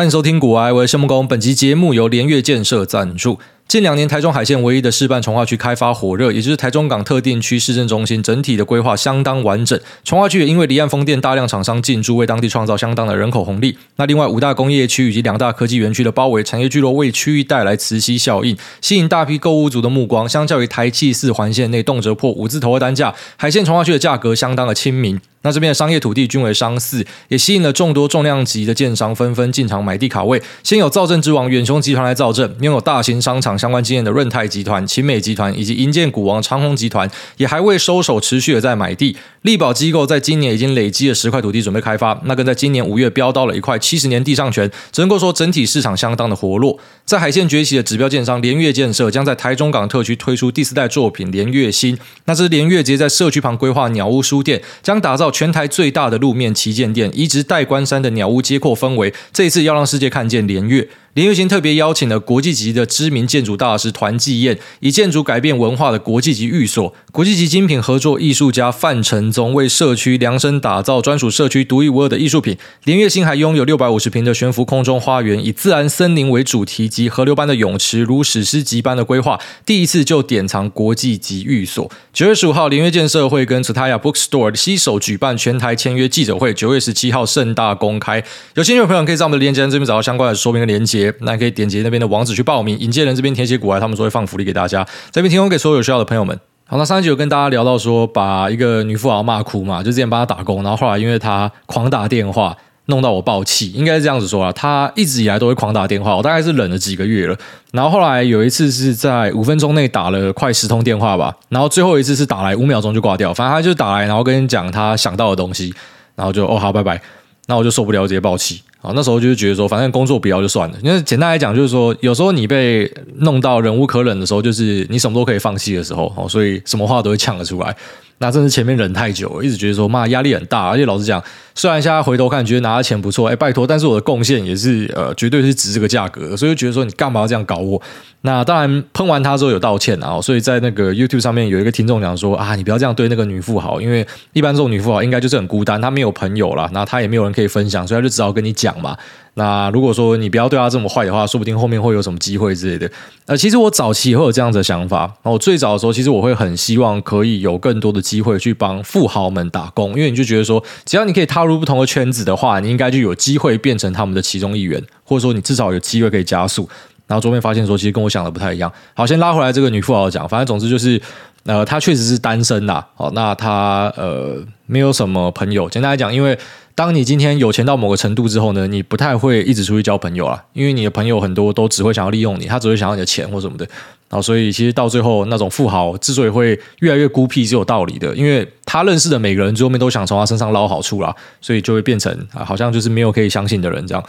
欢迎收听股癌，我是谢孟恭。本期节目由联跃建设赞助。近两年，台中海线唯一的示范重划区开发火热，也就是台中港特定区市政中心，整体的规划相当完整。重划区也因为离岸风电大量厂商进驻，为当地创造相当的人口红利。那另外五大工业区以及两大科技园区的包围，产业聚落为区域带来磁吸效应，吸引大批购物族的目光。相较于台七四环线内动辄破五字头的单价，海线重划区的价格相当的亲民。那这边的商业土地均为商四，也吸引了众多重量级的建商纷纷进场买地卡位。先有造镇之王远雄集团来造镇，拥有大型商场相关经验的润泰集团、勤美集团以及银建股王长鸿集团，也还未收手，持续的在买地。力保机构在今年已经累积了十块土地准备开发，那跟在今年五月标到了一块七十年地上权，只能够说整体市场相当的活络。在海线崛起的指标建商联跃建设将在台中港特区推出第四代作品联跃新，那这是联跃直接在社区旁规划鸟屋书店，将打造全台最大的路面旗舰店，移植带关山的鸟屋街阔氛围。这一次要让世界看见连月。联跃新特别邀请了国际级的知名建筑大师团继彦，以建筑改变文化的国际级寓所，国际级精品合作艺术家范承宗为社区量身打造专属社区独一无二的艺术品。联跃新还拥有六百五十平的悬浮空中花园，以自然森林为主题及河流般的泳池，如史诗级般的规划，第一次就典藏国际级寓所。九月十五号，联跃建设会跟 Tsutaya Bookstore 携手举办全台签约记者会，九月十七号盛大公开。有兴趣的朋友可以在我们的链接这边找到相关的说明和链接。那可以点击那边的网址去报名，引荐人这边填写股癌，他们说会放福利给大家，这边提供给所有有需要的朋友们。好，那上一集有跟大家聊到说，把一个女富豪骂哭嘛，就之前帮她打工，然后后来因为她狂打电话，弄到我爆气，应该是这样子说啦。她一直以来都会狂打电话，我大概是忍了几个月了，然后后来有一次是在五分钟内打了快十通电话吧，然后最后一次是打来五秒钟就挂掉，反正他就打来，然后跟你讲他想到的东西，然后就哦好，拜拜，那我就受不了，直接暴气。啊，那时候就是觉得说，反正工作不要就算了。因为简单来讲，就是说，有时候你被弄到忍无可忍的时候，就是你什么都可以放弃的时候。哦，所以什么话都会呛了出来。那真是前面忍太久，一直觉得说，妈压力很大。而且老实讲，虽然现在回头看觉得拿的钱不错，哎，拜托，但是我的贡献也是呃，绝对是值这个价格。所以就觉得说，你干嘛要这样搞我？那当然喷完他之后有道歉啊。所以在那个 YouTube 上面有一个听众讲说啊，你不要这样对那个女富豪，因为一般这种女富豪应该就是很孤单，她没有朋友啦，那她也没有人可以分享，所以她就只好跟你讲嘛。那如果说你不要对他这么坏的话，说不定后面会有什么机会之类的。呃，其实我早期也会有这样子的想法。我最早的时候，其实我会很希望可以有更多的机会去帮富豪们打工，因为你就觉得说，只要你可以踏入不同的圈子的话，你应该就有机会变成他们的其中一员，或者说你至少有机会可以加速。然后后面发现说，其实跟我想的不太一样。好，先拉回来这个女富豪讲，反正总之就是，呃，她确实是单身啦。好，那她呃没有什么朋友。简单来讲，因为当你今天有钱到某个程度之后呢，你不太会一直出去交朋友了，因为你的朋友很多都只会想要利用你，他只会想要你的钱或什么的。然后所以其实到最后，那种富豪之所以会越来越孤僻是有道理的，因为他认识的每个人最后面都想从他身上捞好处啦，所以就会变成啊，好像就是没有可以相信的人这样。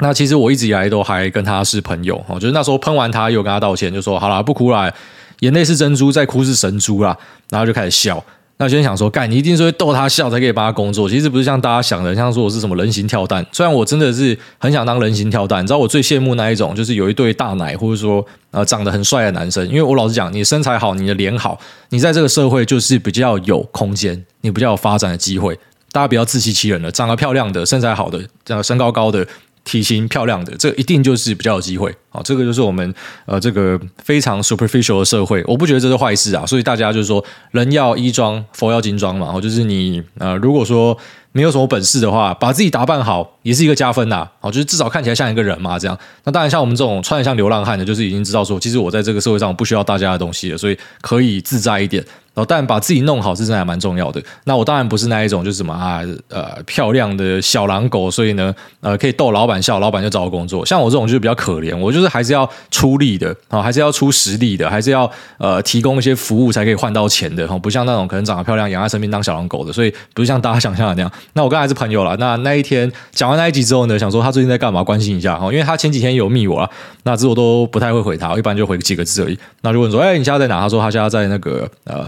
那其实我一直以来都还跟他是朋友，哦就是那时候喷完他，又跟他道歉，就说好了，不哭了，眼泪是珍珠，再哭是神珠啦，然后就开始笑。那先想说，干，你一定是会逗他笑才可以帮他工作，其实不是像大家想的，像说我是什么人形跳蛋。虽然我真的是很想当人形跳蛋，你知道我最羡慕那一种，就是有一对大奶，或者说呃长得很帅的男生。因为我老实讲，你身材好，你的脸好，你在这个社会就是比较有空间，你比较有发展的机会。大家不要自欺欺人了，长得漂亮的、身材好的、这样身高高的。体型漂亮的，这一定就是比较有机会啊！这个就是我们呃这个非常 superficial 的社会，我不觉得这是坏事啊。所以大家就是说，人要衣装，佛要金装嘛。然哦，就是你呃，如果说没有什么本事的话，把自己打扮好也是一个加分呐。哦，就是至少看起来像一个人嘛，这样。那当然，像我们这种穿得像流浪汉的，就是已经知道说，其实我在这个社会上我不需要大家的东西了，所以可以自在一点。然后，但把自己弄好是真的还蛮重要的。那我当然不是那一种，就是什么啊，呃，漂亮的小狼狗，所以呢，呃，可以逗老板笑，老板就找我工作。像我这种就是比较可怜，我就是还是要出力的啊，还是要出实力的，还是要呃提供一些服务才可以换到钱的。不像那种可能长得漂亮，养在身边当小狼狗的，所以不是像大家想象的那样。那我刚才是朋友了。那那一天讲完那一集之后呢，想说他最近在干嘛，关心一下哈，因为他前几天有密我了，那这我都不太会回他，我一般就回几个字而已。那就问说，哎，你现在在哪？他说他现在在那个呃。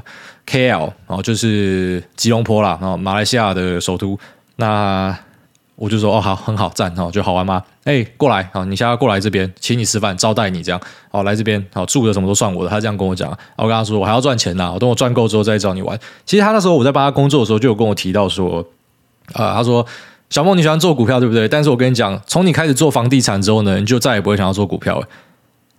KL 哦，就是吉隆坡啦，然后马来西亚的首都。那我就说哦，好，很好，赞哦，就好玩吗？哎，过来，好，你现在过来这边，请你吃饭，招待你这样。好，来这边，好，住的什么都算我的。他这样跟我讲，我跟他说，我还要赚钱呐，我等我赚够之后再找你玩。其实他那时候我在帮他工作的时候，就有跟我提到说，啊、呃，他说小梦，你喜欢做股票对不对？但是我跟你讲，从你开始做房地产之后呢，你就再也不会想要做股票了。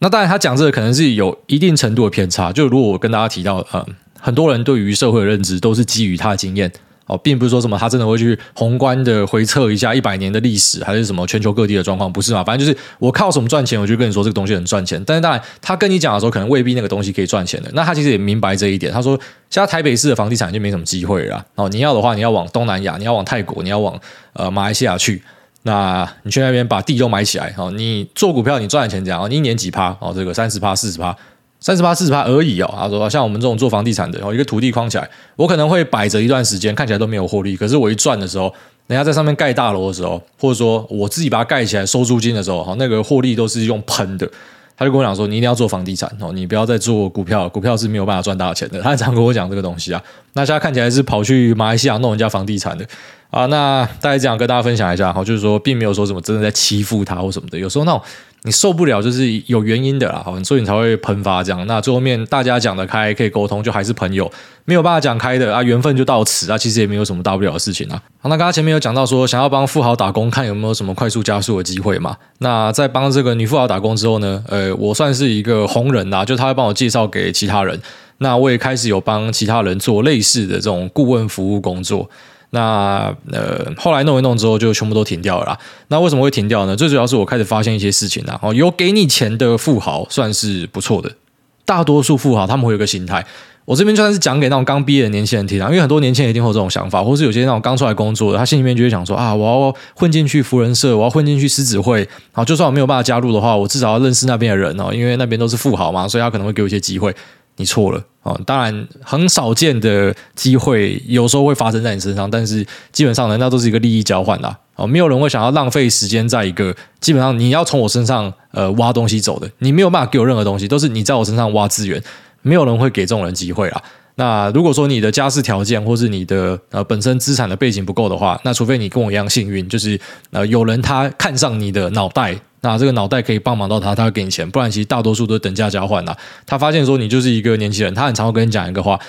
那当然，他讲这个可能是有一定程度的偏差。就如果我跟大家提到，嗯，很多人对于社会的认知都是基于他的经验。哦，并不是说什么他真的会去宏观的回测一下一百年的历史，还是什么全球各地的状况，不是嘛？反正就是我靠什么赚钱，我就跟你说这个东西很赚钱。但是当然，他跟你讲的时候，可能未必那个东西可以赚钱的。那他其实也明白这一点。他说，现在台北市的房地产就没什么机会了。哦，你要的话，你要往东南亚，你要往泰国，你要往呃马来西亚去。那你去那边把地都买起来。哦，你做股票，你赚的钱讲哦，你一年几趴？哦，这个三十趴、四十趴。三十八、四十趴而已哦。他说，像我们这种做房地产的，然后一个土地框起来，我可能会摆着一段时间，看起来都没有获利。可是我一赚的时候，人家在上面盖大楼的时候，或者说我自己把它盖起来收租金的时候，哈，那个获利都是用喷的。他就跟我讲说，你一定要做房地产哦，你不要再做股票，股票是没有办法赚大钱的。他常跟我讲这个东西啊。那现在看起来是跑去马来西亚弄人家房地产的啊。那大概这样跟大家分享一下，哈，就是说并没有说什么真的在欺负他或什么的，有时候那种。你受不了就是有原因的啦，好，所以你才会喷发这样。那最后面大家讲得开，可以沟通，就还是朋友；没有办法讲开的啊，缘分就到此啊，其实也没有什么大不了的事情啊。好，那刚刚前面有讲到说，想要帮富豪打工，看有没有什么快速加速的机会嘛？那在帮这个女富豪打工之后呢，呃，我算是一个红人啦，就他会帮我介绍给其他人。那我也开始有帮其他人做类似的这种顾问服务工作。那呃，后来弄一弄之后，就全部都停掉了啦。那为什么会停掉呢？最主要是我开始发现一些事情啦。哦，有给你钱的富豪算是不错的，大多数富豪他们会有个心态。我这边就算是讲给那种刚毕业的年轻人听啊，因为很多年轻人一定会有这种想法，或是有些那种刚出来工作的，他心里面就会想说啊，我要混进去福人社，我要混进去狮子会。好，就算我没有办法加入的话，我至少要认识那边的人哦，因为那边都是富豪嘛，所以他可能会给我一些机会。你错了啊！当然，很少见的机会有时候会发生在你身上，但是基本上呢，那都是一个利益交换啦。哦，没有人会想要浪费时间在一个基本上你要从我身上呃挖东西走的，你没有办法给我任何东西，都是你在我身上挖资源，没有人会给这种人机会啦。那如果说你的家世条件或是你的呃本身资产的背景不够的话，那除非你跟我一样幸运，就是呃有人他看上你的脑袋。那这个脑袋可以帮忙到他，他会给你钱，不然其实大多数都是等价交换。他发现说你就是一个年轻人，他很常会跟你讲一个话，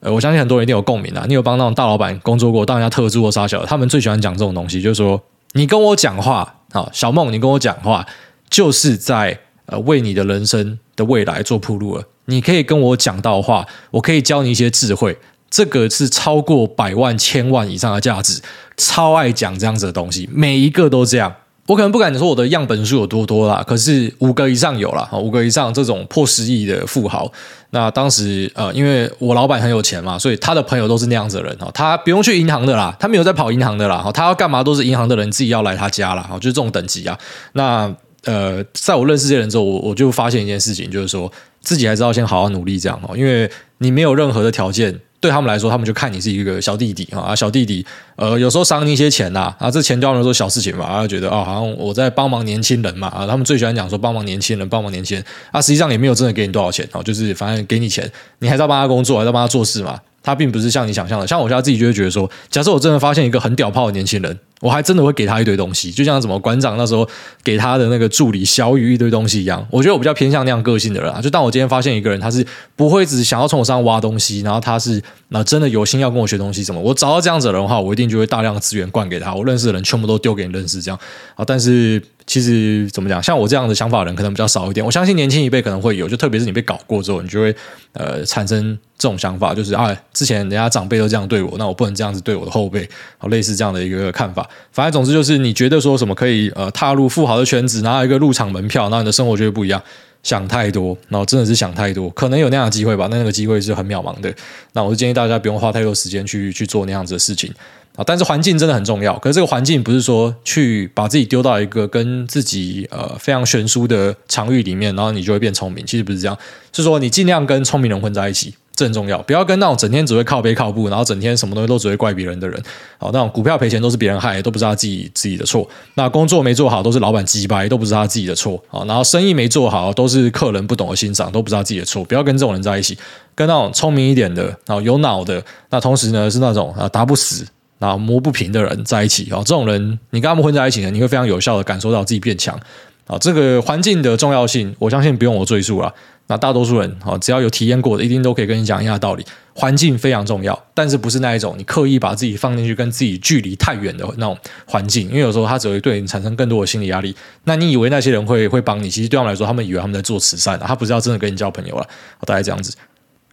呃，我相信很多人一定有共鸣啊。你有帮那种大老板工作过，当人家特助或杀小，他们最喜欢讲这种东西，就是说你跟我讲话，啊，小梦，你跟我讲话，就是在呃为你的人生的未来做铺路了。你可以跟我讲到话，我可以教你一些智慧，这个是超过百万、千万以上的价值，超爱讲这样子的东西，每一个都这样。我可能不敢说我的样本数有多多啦，可是五个以上有啦，五个以上这种破十亿的富豪。那当时呃，因为我老板很有钱嘛，所以他的朋友都是那样子的人哈，他不用去银行的啦，他没有在跑银行的啦，他要干嘛都是银行的人自己要来他家啦，就是这种等级啊。那呃，在我认识这些人之后，我我就发现一件事情，就是说自己还是要先好好努力这样哦，因为你没有任何的条件。对他们来说，他们就看你是一个小弟弟啊，小弟弟，呃，有时候赏你一些钱呐，啊，这钱对他们来说小事情嘛，啊，觉得啊，好像我在帮忙年轻人嘛，啊，他们最喜欢讲说帮忙年轻人，帮忙年轻人，啊，实际上也没有真的给你多少钱，啊，就是反正给你钱，你还在帮他工作，还在帮他做事嘛，他并不是像你想象的，像我现在自己就会觉得说，假设我真的发现一个很屌炮的年轻人。我还真的会给他一堆东西，就像什么馆长那时候给他的那个助理小雨一堆东西一样。我觉得我比较偏向那样个性的人啊。就当我今天发现一个人，他是不会只想要从我身上挖东西，然后他是那真的有心要跟我学东西什么。我找到这样子的人的话，我一定就会大量的资源灌给他。我认识的人全部都丢给你认识，这样啊。但是其实怎么讲，像我这样的想法的人可能比较少一点。我相信年轻一辈可能会有，就特别是你被搞过之后，你就会呃产生这种想法，就是啊，之前人家长辈都这样对我，那我不能这样子对我的后辈，好类似这样的一个看法。反正总之就是，你觉得说什么可以呃踏入富豪的圈子，拿到一个入场门票，那你的生活就会不一样。想太多，然后真的是想太多，可能有那样的机会吧，那那个机会是很渺茫的。那我是建议大家不用花太多时间去去做那样子的事情啊。但是环境真的很重要，可是这个环境不是说去把自己丢到一个跟自己呃非常悬殊的场域里面，然后你就会变聪明。其实不是这样，是说你尽量跟聪明人混在一起。这很重要，不要跟那种整天只会靠背靠步，然后整天什么东西都只会怪别人的人。好，那种股票赔钱都是别人害，都不是他自己自己的错。那工作没做好都是老板鸡掰，都不是他自己的错。好，然后生意没做好都是客人不懂得欣赏，都不是他自己的错。不要跟这种人在一起，跟那种聪明一点的，然后有脑的，那同时呢是那种啊打不死、然后磨不平的人在一起。哦，这种人你跟他们混在一起呢，你会非常有效的感受到自己变强。啊，这个环境的重要性，我相信不用我赘述了。那大多数人啊，只要有体验过的，一定都可以跟你讲一样的道理。环境非常重要，但是不是那一种你刻意把自己放进去跟自己距离太远的那种环境，因为有时候他只会对你产生更多的心理压力。那你以为那些人会会帮你，其实对他们来说，他们以为他们在做慈善，他不是要真的跟你交朋友了。大概这样子。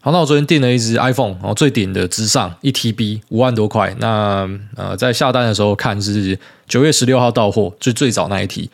好，那我昨天订了一只 iPhone，然后最顶的之上一 TB 五万多块。那呃，在下单的时候看是九月十六号到货，最最早那一题。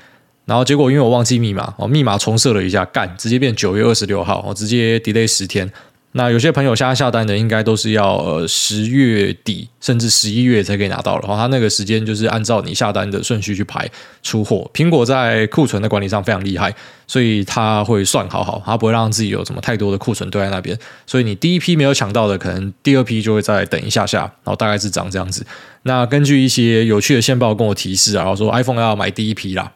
然后结果因为我忘记密码，哦，密码重设了一下，干直接变九月二十六号，我直接 delay 十天。那有些朋友现在下单的应该都是要呃十月底甚至十一月才可以拿到了，然后他那个时间就是按照你下单的顺序去排出货。苹果在库存的管理上非常厉害，所以他会算好好，他不会让自己有什么太多的库存堆在那边。所以你第一批没有抢到的，可能第二批就会再等一下下，然后大概是长这样子。那根据一些有趣的线报跟我提示啊，然后说 iPhone 要买第一批啦。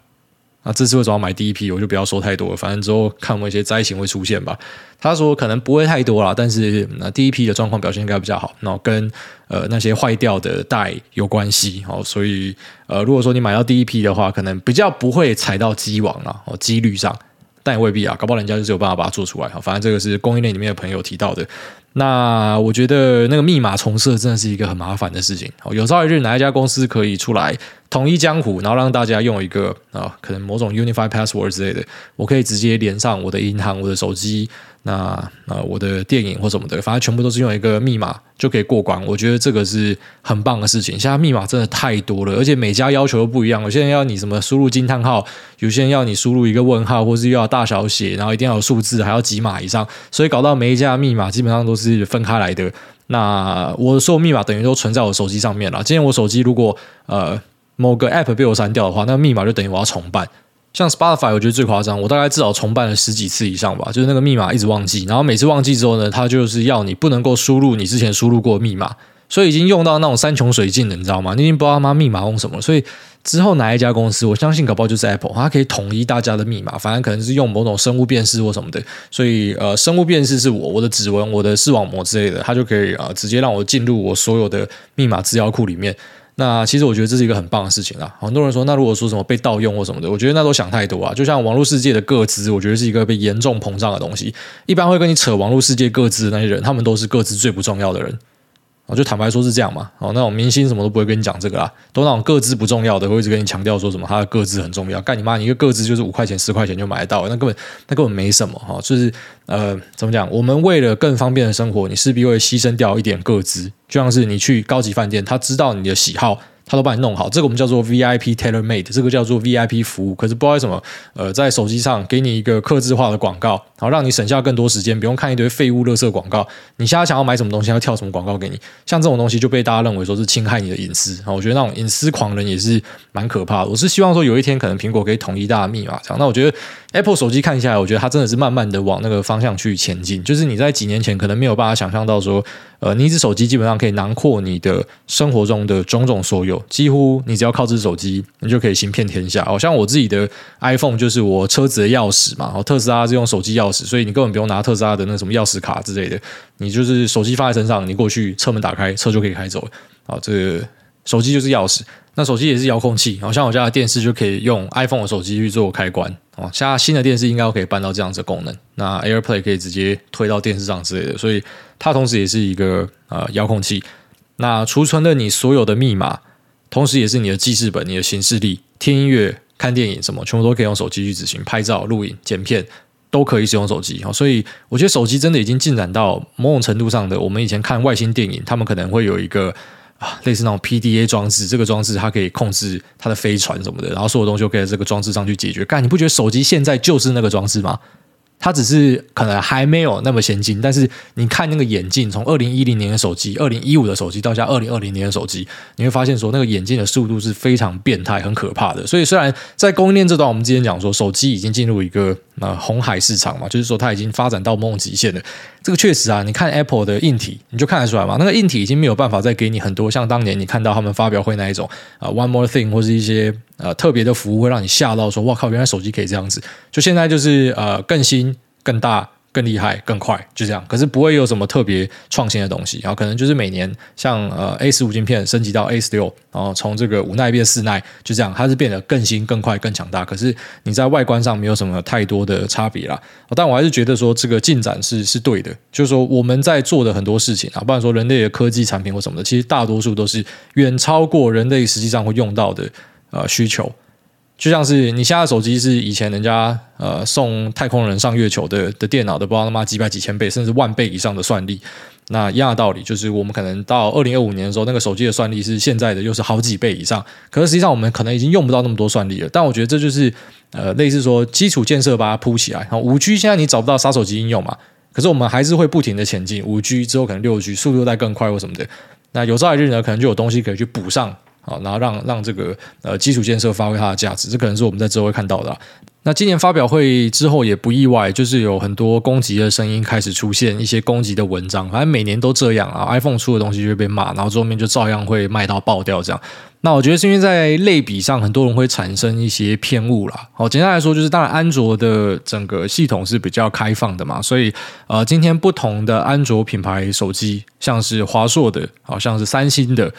那这次为什么要买第一批？我就不要说太多了，反正之后看我们一些灾情会出现吧。他说可能不会太多啦，但是那第一批的状况表现应该比较好。那跟呃那些坏掉的带有关系哦，所以呃如果说你买到第一批的话，可能比较不会踩到鸡网啊哦，几率上，但也未必啊，搞不好人家就是有办法把它做出来。反正这个是供应链里面的朋友提到的。那我觉得那个密码重设真的是一个很麻烦的事情。有朝一日哪一家公司可以出来统一江湖，然后让大家用一个啊，可能某种 Unified Password 之类的，我可以直接连上我的银行、我的手机。那呃，我的电影或什么的，反正全部都是用一个密码就可以过关。我觉得这个是很棒的事情。现在密码真的太多了，而且每家要求都不一样。有些人要你什么输入惊叹号，有些人要你输入一个问号，或是又要大小写，然后一定要有数字，还要几码以上。所以搞到每一家密码基本上都是分开来的。那我所有密码等于都存在我手机上面了。今天我手机如果呃某个 App 被我删掉的话，那密码就等于我要重办。像 Spotify，我觉得最夸张，我大概至少重办了十几次以上吧，就是那个密码一直忘记，然后每次忘记之后呢，它就是要你不能够输入你之前输入过的密码，所以已经用到那种山穷水尽了，你知道吗？你已经不知道他妈密码用什么，所以之后哪一家公司，我相信搞不好就是 Apple，它可以统一大家的密码，反正可能是用某种生物辨识或什么的，所以呃，生物辨识是我我的指纹、我的视网膜之类的，它就可以啊、直接让我进入我所有的密码资料库里面。那其实我觉得这是一个很棒的事情啦！很多人说，那如果说什么被盗用或什么的，我觉得那都想太多啊。就像网络世界的各自，我觉得是一个被严重膨胀的东西。一般会跟你扯网络世界各自的那些人，他们都是各自最不重要的人。我就坦白说是这样嘛，哦，那种明星什么都不会跟你讲这个啦，都那种个资不重要的，会一直跟你强调说什么他的个资很重要。干你妈，你一个个资就是五块钱、十块钱就买得到，那根本那根本没什么哈。就是呃，怎么讲？我们为了更方便的生活，你势必会牺牲掉一点个资，就像是你去高级饭店，他知道你的喜好。他都帮你弄好，这个我们叫做 VIP tailor made，这个叫做 VIP 服务。可是不知道为什么，呃，在手机上给你一个客制化的广告，好让你省下更多时间，不用看一堆废物、垃圾广告。你现在想要买什么东西，要跳什么广告给你？像这种东西就被大家认为说是侵害你的隐私。我觉得那种隐私狂人也是蛮可怕的。我是希望说有一天可能苹果可以统一大的密码这样。那我觉得 Apple 手机看下来，我觉得它真的是慢慢的往那个方向去前进。就是你在几年前可能没有办法想象到说。呃，你一只手机基本上可以囊括你的生活中的种种所有，几乎你只要靠这只手机，你就可以行遍天下。好像我自己的 iPhone 就是我车子的钥匙嘛，然后特斯拉是用手机钥匙，所以你根本不用拿特斯拉的那什么钥匙卡之类的，你就是手机放在身上，你过去车门打开，车就可以开走了。好，这个手机就是钥匙。那手机也是遥控器，好像我家的电视就可以用 iPhone 的手机去做开关哦。现在新的电视应该可以办到这样子的功能，那 AirPlay 可以直接推到电视上之类的，所以它同时也是一个呃遥控器。那储存了你所有的密码，同时也是你的记事本、你的行事历，听音乐、看电影什么，全部都可以用手机去执行。拍照、录影、剪片都可以使用手机。所以我觉得手机真的已经进展到某种程度上的，我们以前看外星电影，他们可能会有一个。类似那种 PDA 装置，这个装置它可以控制它的飞船什么的，然后所有东西都可以在这个装置上去解决。但，你不觉得手机现在就是那个装置吗？它只是可能还没有那么先进，但是你看那个眼镜，从二零一零年的手机、二零一五的手机到现在二零二零年的手机，你会发现说那个眼镜的速度是非常变态、很可怕的。所以虽然在供应链这段，我们之前讲说手机已经进入一个呃红海市场嘛，就是说它已经发展到某种极限了。这个确实啊，你看 Apple 的硬体，你就看得出来嘛，那个硬体已经没有办法再给你很多像当年你看到他们发表会那一种啊、One More Thing 或是一些。呃，特别的服务会让你吓到，说哇靠，原来手机可以这样子。就现在就是呃，更新、更大、更厉害、更快，就这样。可是不会有什么特别创新的东西，然后可能就是每年像呃 A 十五晶片升级到 A 十六，然后从这个五奈变四奈，就这样，它是变得更新、更快、更强大。可是你在外观上没有什么太多的差别啦。但我还是觉得说这个进展是是对的，就是说我们在做的很多事情啊，不然说人类的科技产品或什么的，其实大多数都是远超过人类实际上会用到的呃需求。就像是你现在手机是以前人家呃送太空人上月球的的电脑的，不知道他妈几百几千倍甚至万倍以上的算力，那一样的道理，就是我们可能到二零二五年的时候，那个手机的算力是现在的又是好几倍以上。可是实际上我们可能已经用不到那么多算力了。但我觉得这就是呃类似说基础建设把它铺起来。然后五 G 现在你找不到杀手级应用嘛，可是我们还是会不停的前进。五 G 之后可能六 G 速度再更快或什么的，那有朝一日呢，可能就有东西可以去补上。好，然后让让这个呃基础建设发挥它的价值，这可能是我们在之后会看到的。那今年发表会之后也不意外，就是有很多攻击的声音开始出现，一些攻击的文章。反正每年都这样啊，iPhone 出的东西就会被骂，然后后面就照样会卖到爆掉这样。那我觉得是因为在类比上，很多人会产生一些偏误啦。好，简单来说就是，当然安卓的整个系统是比较开放的嘛，所以呃，今天不同的安卓品牌手机，像是华硕的，好像是三星的。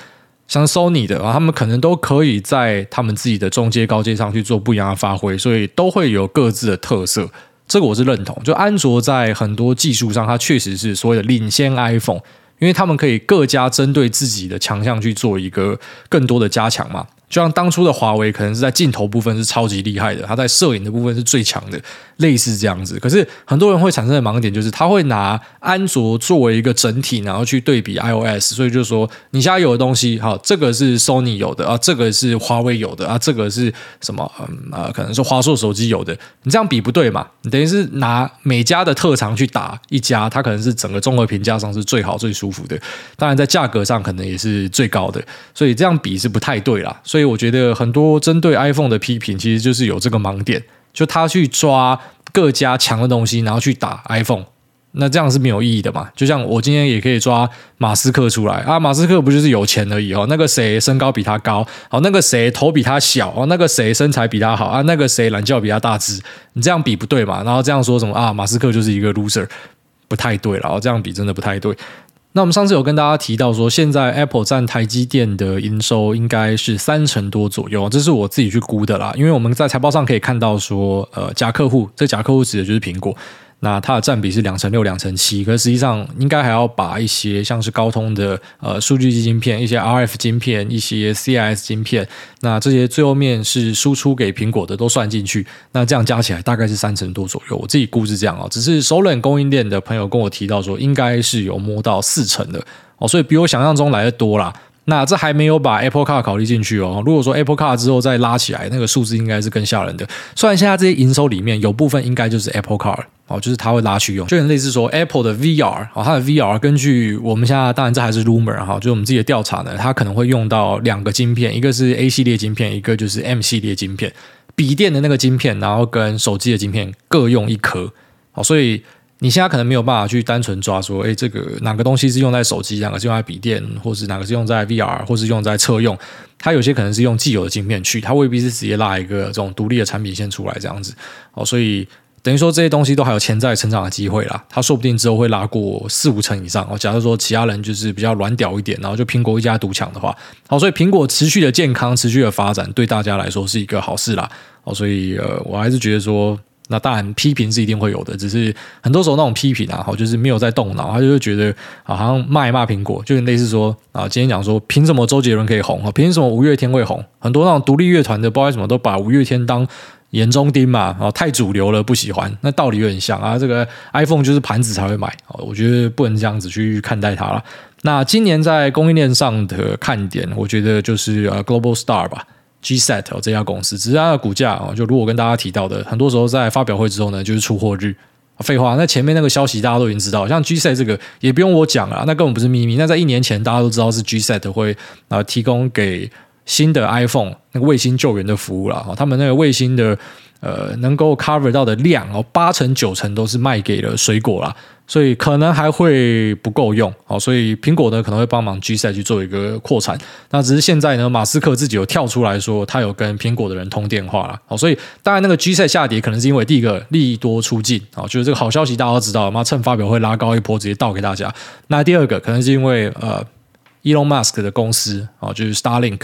像 Sony 的啊，他们可能都可以在他们自己的中阶、高阶上去做不一样的发挥，所以都会有各自的特色。这个我是认同。就安卓在很多技术上，它确实是所谓的领先 iPhone，因为他们可以各家针对自己的强项去做一个更多的加强嘛。就像当初的华为，可能是在镜头部分是超级厉害的，它在摄影的部分是最强的，类似这样子。可是很多人会产生的盲点就是，他会拿安卓作为一个整体，然后去对比 iOS。所以就是说，你现在有的东西，好，这个是 Sony 有的啊，这个是华为有的啊，这个是什么？嗯啊，可能是华硕手机有的。你这样比不对嘛？你等于是拿每家的特长去打一家，它可能是整个综合评价上是最好、最舒服的。当然，在价格上可能也是最高的。所以这样比是不太对啦。所以。我觉得很多针对 iPhone 的批评，其实就是有这个盲点，就他去抓各家强的东西，然后去打 iPhone，那这样是没有意义的嘛？就像我今天也可以抓马斯克出来啊，马斯克不就是有钱而已哦？那个谁身高比他高，好，那个谁头比他小，哦，那个谁身材比他好啊，那个谁懒觉比他大只，你这样比不对嘛？然后这样说什么啊？马斯克就是一个 loser，不太对了，哦，这样比真的不太对。那我们上次有跟大家提到说，现在 Apple 占台积电的营收应该是三成多左右，这是我自己去估的啦。因为我们在财报上可以看到说，呃，假客户，这假客户指的就是苹果。那它的占比是两成六、两成七，可实际上应该还要把一些像是高通的呃数据晶片、一些 RF 晶片、一些 CIS 晶片，那这些最后面是输出给苹果的都算进去，那这样加起来大概是三成多左右。我自己估是这样哦，只是首冷供应链的朋友跟我提到说，应该是有摸到四成的哦，所以比我想象中来的多啦。那这还没有把 Apple Car 考虑进去哦。如果说 Apple Car 之后再拉起来，那个数字应该是更吓人的。虽然现在这些营收里面有部分应该就是 Apple Car。哦，就是它会拉去用，就很类似说 Apple 的 VR 哦，它的 VR 根据我们现在当然这还是 rumor 哈，就我们自己的调查呢，它可能会用到两个晶片，一个是 A 系列晶片，一个就是 M 系列晶片，笔电的那个晶片，然后跟手机的晶片各用一颗。好，所以你现在可能没有办法去单纯抓说，哎，这个哪个东西是用在手机，哪个是用在笔电，或是哪个是用在 VR，或是用在车用，它有些可能是用既有的晶片去，它未必是直接拉一个这种独立的产品线出来这样子。哦，所以。等于说这些东西都还有潜在成长的机会啦，它说不定之后会拉过四五成以上哦。假如说其他人就是比较软屌一点，然后就苹果一家独强的话，好，所以苹果持续的健康、持续的发展，对大家来说是一个好事啦。哦，所以呃，我还是觉得说，那当然批评是一定会有的，只是很多时候那种批评啊，好，就是没有在动脑，他就会觉得好像骂一骂苹果，就类似说啊，今天讲说凭什么周杰伦可以红啊，凭什么五月天会红？很多那种独立乐团的，不知道为什么都把五月天当。眼中钉嘛，哦，太主流了，不喜欢。那道理有点像啊，这个 iPhone 就是盘子才会买，啊，我觉得不能这样子去看待它了。那今年在供应链上的看点，我觉得就是呃 Global Star 吧，G-SAT 这家公司，只是它的股价哦，就如我跟大家提到的，很多时候在发表会之后呢，就是出货日。废话，那前面那个消息大家都已经知道，像 G-SAT 这个也不用我讲了，那根本不是秘密。那在一年前大家都知道是 G-SAT 会啊提供给。新的 iPhone 那个卫星救援的服务了哈，他们那个卫星的呃能够 cover 到的量哦，八成九成都是卖给了水果啦。所以可能还会不够用，哦，所以苹果呢可能会帮忙 G 赛去做一个扩产。那只是现在呢，马斯克自己有跳出来说，他有跟苹果的人通电话了，哦，所以当然那个 G 赛下跌，可能是因为第一个利多出尽，啊，就是这个好消息大家都知道，嘛，趁发表会拉高一波，直接倒给大家。那第二个可能是因为呃，Elon Musk 的公司啊，就是 Starlink。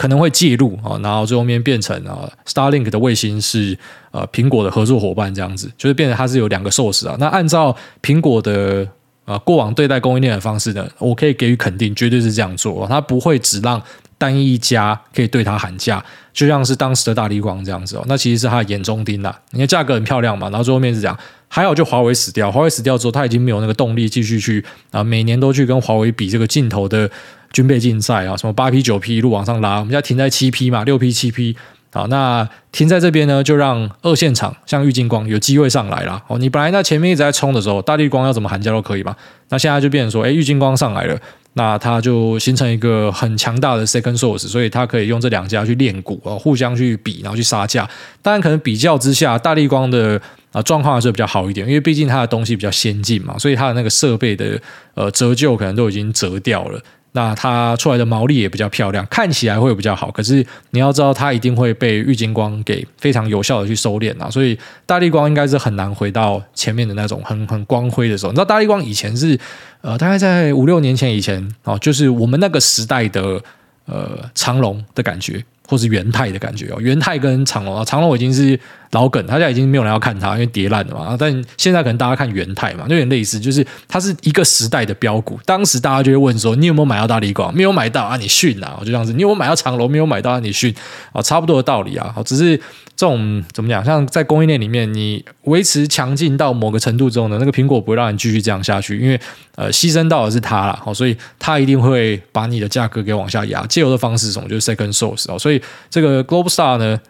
可能会介入啊，然后最后面变成啊，Starlink 的卫星是呃苹果的合作伙伴这样子，就是变成它是有两个 source 啊。那按照苹果的呃过往对待供应链的方式呢，我可以给予肯定，绝对是这样做，它不会只让单一家可以对它喊价，就像是当时的大立光这样子哦。那其实是它的眼中钉啦，因为价格很漂亮嘛，然后最后面是这样，还好就华为死掉，华为死掉之后，它已经没有那个动力继续去啊每年都去跟华为比这个镜头的。军备竞赛啊，什么八 P 九 P 一路往上拉，我们现在停在七 P 嘛，六 P 七 P 好，那停在这边呢，就让二线厂像玉晶光有机会上来了。哦，你本来那前面一直在冲的时候，大力光要怎么喊价都可以嘛。那现在就变成说，哎，玉晶光上来了，那它就形成一个很强大的 second source，所以它可以用这两家去练鼓啊，互相去比，然后去杀价。当然，可能比较之下，大力光的啊状况还是比较好一点，因为毕竟它的东西比较先进嘛，所以它的那个设备的呃折旧可能都已经折掉了。那它出来的毛利也比较漂亮，看起来会比较好。可是你要知道，它一定会被郁金光给非常有效的去收敛啊。所以大立光应该是很难回到前面的那种很很光辉的时候。你知道大立光以前是呃，大概在五六年前以前哦，就是我们那个时代的呃长龙的感觉。或是元太的感觉哦，元太跟长隆啊，长龙已经是老梗，他现在已经没有人要看它，因为跌烂了嘛。但现在可能大家看元太嘛，就有点类似，就是它是一个时代的标股。当时大家就会问说，你有没有买到大立光？没有买到啊，你逊啊！就这样子，你有没有买到长隆？没有买到啊，你逊啊，差不多的道理啊。只是这种怎么讲？像在供应链里面，你维持强劲到某个程度之后呢，那个苹果不会让你继续这样下去，因为呃，牺牲到的是它了，好，所以它一定会把你的价格给往下压。借由的方式是什么？就是 second source 哦，所以这个 Globalstar 呢，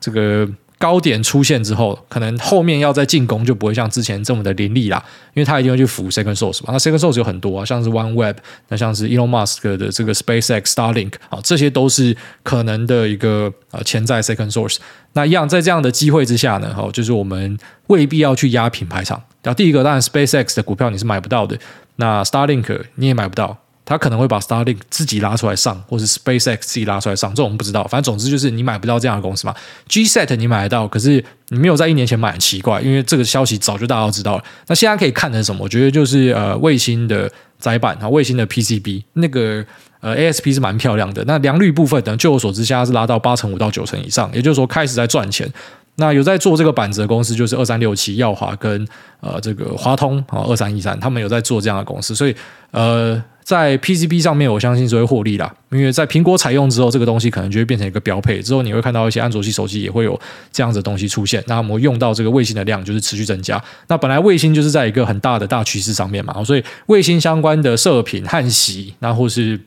这个。高点出现之后，可能后面要再进攻就不会像之前这么的凌厉啦，因为它一定会去扶 second source 嘛。那 second source 有很多啊，像是 OneWeb，那像是 Elon Musk 的这个 SpaceX、Starlink 啊，这些都是可能的一个呃潜在 second source。那一样在这样的机会之下呢，哈，就是我们未必要去压品牌厂。然后第一个当然 SpaceX 的股票你是买不到的，那 Starlink 你也买不到。他可能会把 Starlink 自己拉出来上，或是 SpaceX 自己拉出来上，这我们不知道。反正总之就是你买不到这样的公司嘛。GSAT 你买得到，可是你没有在一年前买，很奇怪，因为这个消息早就大家都知道了。那现在可以看的是什么？我觉得就是呃卫星的载板啊，卫星的 PCB 那个呃 ASP 是蛮漂亮的。那良率部分呢，据我所知，现在是拉到八成五到九成以上，也就是说开始在赚钱。那有在做这个板子的公司就是二三六七耀华跟呃这个华通啊二三一三，他们有在做这样的公司，所以呃。在 PCB 上面，我相信是会获利啦，因为在苹果采用之后，这个东西可能就会变成一个标配。之后你会看到一些安卓系手机也会有这样子的东西出现。那我们用到这个卫星的量就是持续增加。那本来卫星就是在一个很大的大趋势上面嘛，所以卫星相关的射频、焊锡，那或是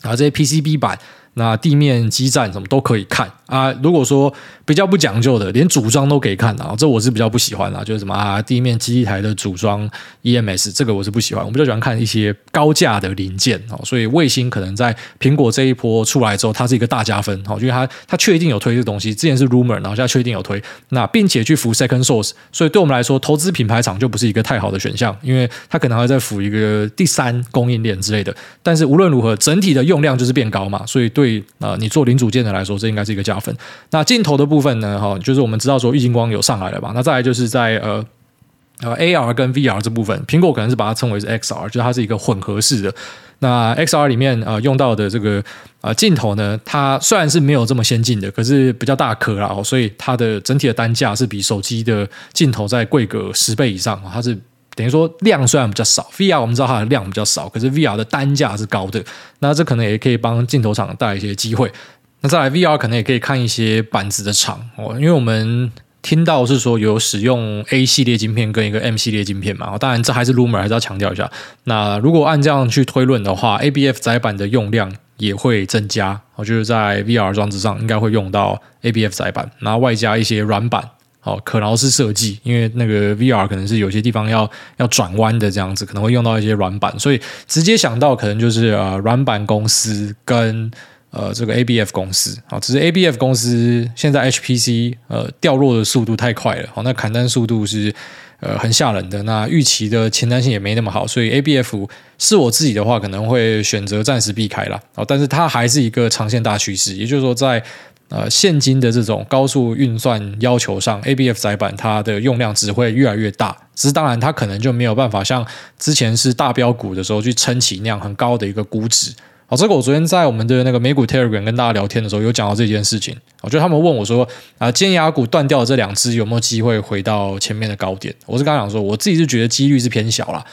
啊这些 PCB 板。那地面基站什么都可以看啊。如果说比较不讲究的，连组装都可以看啊，这我是比较不喜欢啊。就是什么啊，地面基地台的组装 EMS，这个我是不喜欢。我比较喜欢看一些高价的零件哦。所以卫星可能在苹果这一波出来之后，它是一个大加分哦，因为它它确定有推这个东西，之前是 rumor，然后现在确定有推，那并且去扶 second source，所以对我们来说，投资品牌厂就不是一个太好的选项，因为它可能还会再扶一个第三供应链之类的。但是无论如何，整体的用量就是变高嘛，所以对。对啊，你做零组件的来说，这应该是一个加分。那镜头的部分呢？哈，就是我们知道说，玉晶光有上来了吧？那再来就是在呃呃 AR 跟 VR 这部分，苹果可能是把它称为是 XR，就是它是一个混合式的。那 XR 里面、呃、用到的这个、呃、镜头呢，它虽然是没有这么先进的，可是比较大颗啦，所以它的整体的单价是比手机的镜头再贵个十倍以上，它是。等于说量虽然比较少，VR 我们知道它的量比较少，可是 VR 的单价是高的，那这可能也可以帮镜头厂带来一些机会。那再来 VR 可能也可以看一些板子的厂哦，因为我们听到是说有使用 A 系列晶片跟一个 M 系列晶片嘛，当然这还是 rumor，还是要强调一下。那如果按这样去推论的话，ABF 载板的用量也会增加，我觉得在 VR 装置上应该会用到 ABF 载板，然后外加一些软板。哦，可劳式设计，因为那个 VR 可能是有些地方要要转弯的这样子，可能会用到一些软板，所以直接想到可能就是呃软板公司跟呃这个 ABF 公司啊，只是 ABF 公司现在 HPC 呃掉落的速度太快了，好，那砍单速度是呃很吓人的，那预期的前瞻性也没那么好，所以 ABF 是我自己的话可能会选择暂时避开了，哦，但是它还是一个长线大趋势，也就是说在。呃，现今的这种高速运算要求上，ABF 载板它的用量只会越来越大。只是当然，它可能就没有办法像之前是大标股的时候去撑起那样很高的一个估值。好，这个我昨天在我们的那个美股 Telegram 跟大家聊天的时候有讲到这件事情。我觉得他们问我说啊，尖牙股断掉的这两只有没有机会回到前面的高点？我是刚刚讲说，我自己是觉得几率是偏小啦。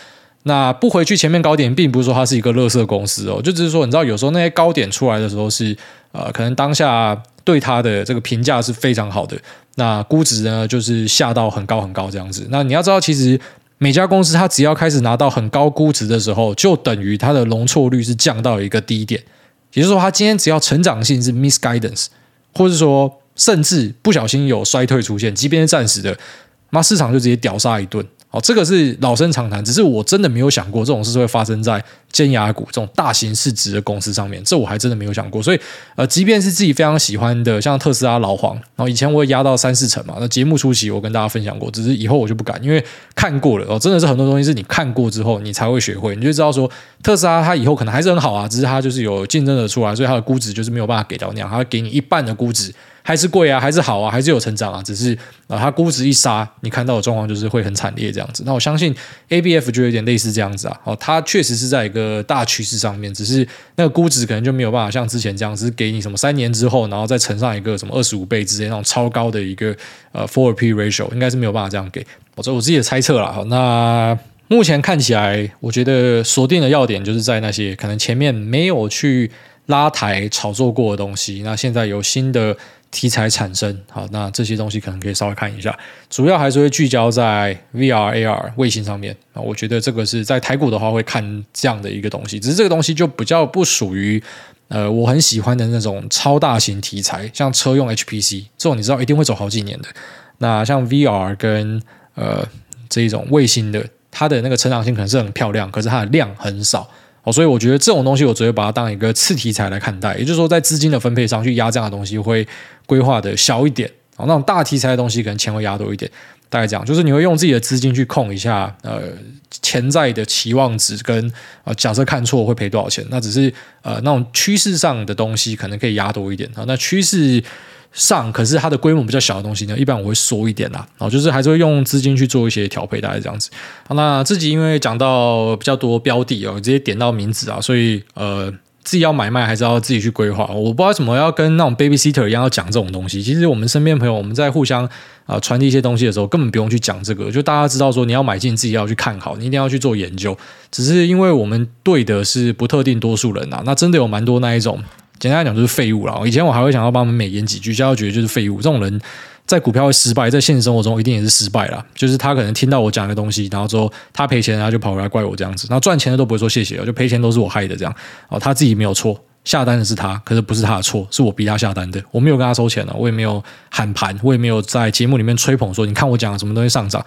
那不回去前面高点，并不是说它是一个垃圾公司哦，就只是说你知道，有时候那些高点出来的时候是呃，可能当下。对它的这个评价是非常好的，那估值呢，就是下到很高很高这样子。那你要知道，其实每家公司它只要开始拿到很高估值的时候，就等于它的容错率是降到一个低点。也就是说，它今天只要成长性是 misguidance，或者说甚至不小心有衰退出现，即便是暂时的，那市场就直接屌杀一顿。哦，这个是老生常谈，只是我真的没有想过这种事会发生在尖牙股这种大型市值的公司上面，这我还真的没有想过。所以，呃，即便是自己非常喜欢的，像特斯拉老黄，然后以前我也压到三四成嘛。那节目初期我跟大家分享过，只是以后我就不敢，因为看过了哦，真的是很多东西是你看过之后你才会学会，你就知道说特斯拉它以后可能还是很好啊，只是它就是有竞争者出来，所以它的估值就是没有办法给到那样，它会给你一半的估值。还是贵啊，还是好啊，还是有成长啊，只是啊，它估值一杀，你看到的状况就是会很惨烈这样子。那我相信 ABF 就有点类似这样子啊，哦，它确实是在一个大趋势上面，只是那个估值可能就没有办法像之前这样子给你什么三年之后，然后再乘上一个什么二十五倍之类那种超高的一个呃 four P ratio，应该是没有办法这样给。我这我自己的猜测啦。那目前看起来，我觉得锁定的要点就是在那些可能前面没有去拉抬炒作过的东西，那现在有新的。题材产生好，那这些东西可能可以稍微看一下，主要还是会聚焦在 VR、AR 卫星上面啊。我觉得这个是在台股的话会看这样的一个东西，只是这个东西就比较不属于呃我很喜欢的那种超大型题材，像车用 HPC 这种，你知道一定会走好几年的。那像 VR 跟呃这一种卫星的，它的那个成长性可能是很漂亮，可是它的量很少。哦，所以我觉得这种东西我只会把它当一个次题材来看待，也就是说，在资金的分配上去压这样的东西会规划的小一点。哦，那种大题材的东西可能钱会压多一点。大概这样，就是你会用自己的资金去控一下，呃，潜在的期望值跟呃，假设看错会赔多少钱。那只是呃，那种趋势上的东西可能可以压多一点啊。那趋势。上，可是它的规模比较小的东西呢，一般我会缩一点啦，然后就是还是会用资金去做一些调配，大概这样子。那自己因为讲到比较多标的哦，直接点到名字啊，所以呃，自己要买卖还是要自己去规划。我不知道为什么要跟那种 babysitter 一样要讲这种东西。其实我们身边朋友我们在互相啊传递一些东西的时候，根本不用去讲这个，就大家知道说你要买进，自己要去看好，你一定要去做研究。只是因为我们对的是不特定多数人啊，那真的有蛮多那一种。简单来讲就是废物了。以前我还会想要帮他们美言几句，现在觉得就是废物。这种人在股票会失败，在现实生活中一定也是失败了。就是他可能听到我讲的东西，然后之后他赔钱，然后就跑回来怪我这样子。那赚钱的都不会说谢谢，就赔钱都是我害的这样。哦，他自己没有错，下单的是他，可是不是他的错，是我逼他下单的。我没有跟他收钱了，我也没有喊盘，我也没有在节目里面吹捧说，你看我讲的什么东西上涨。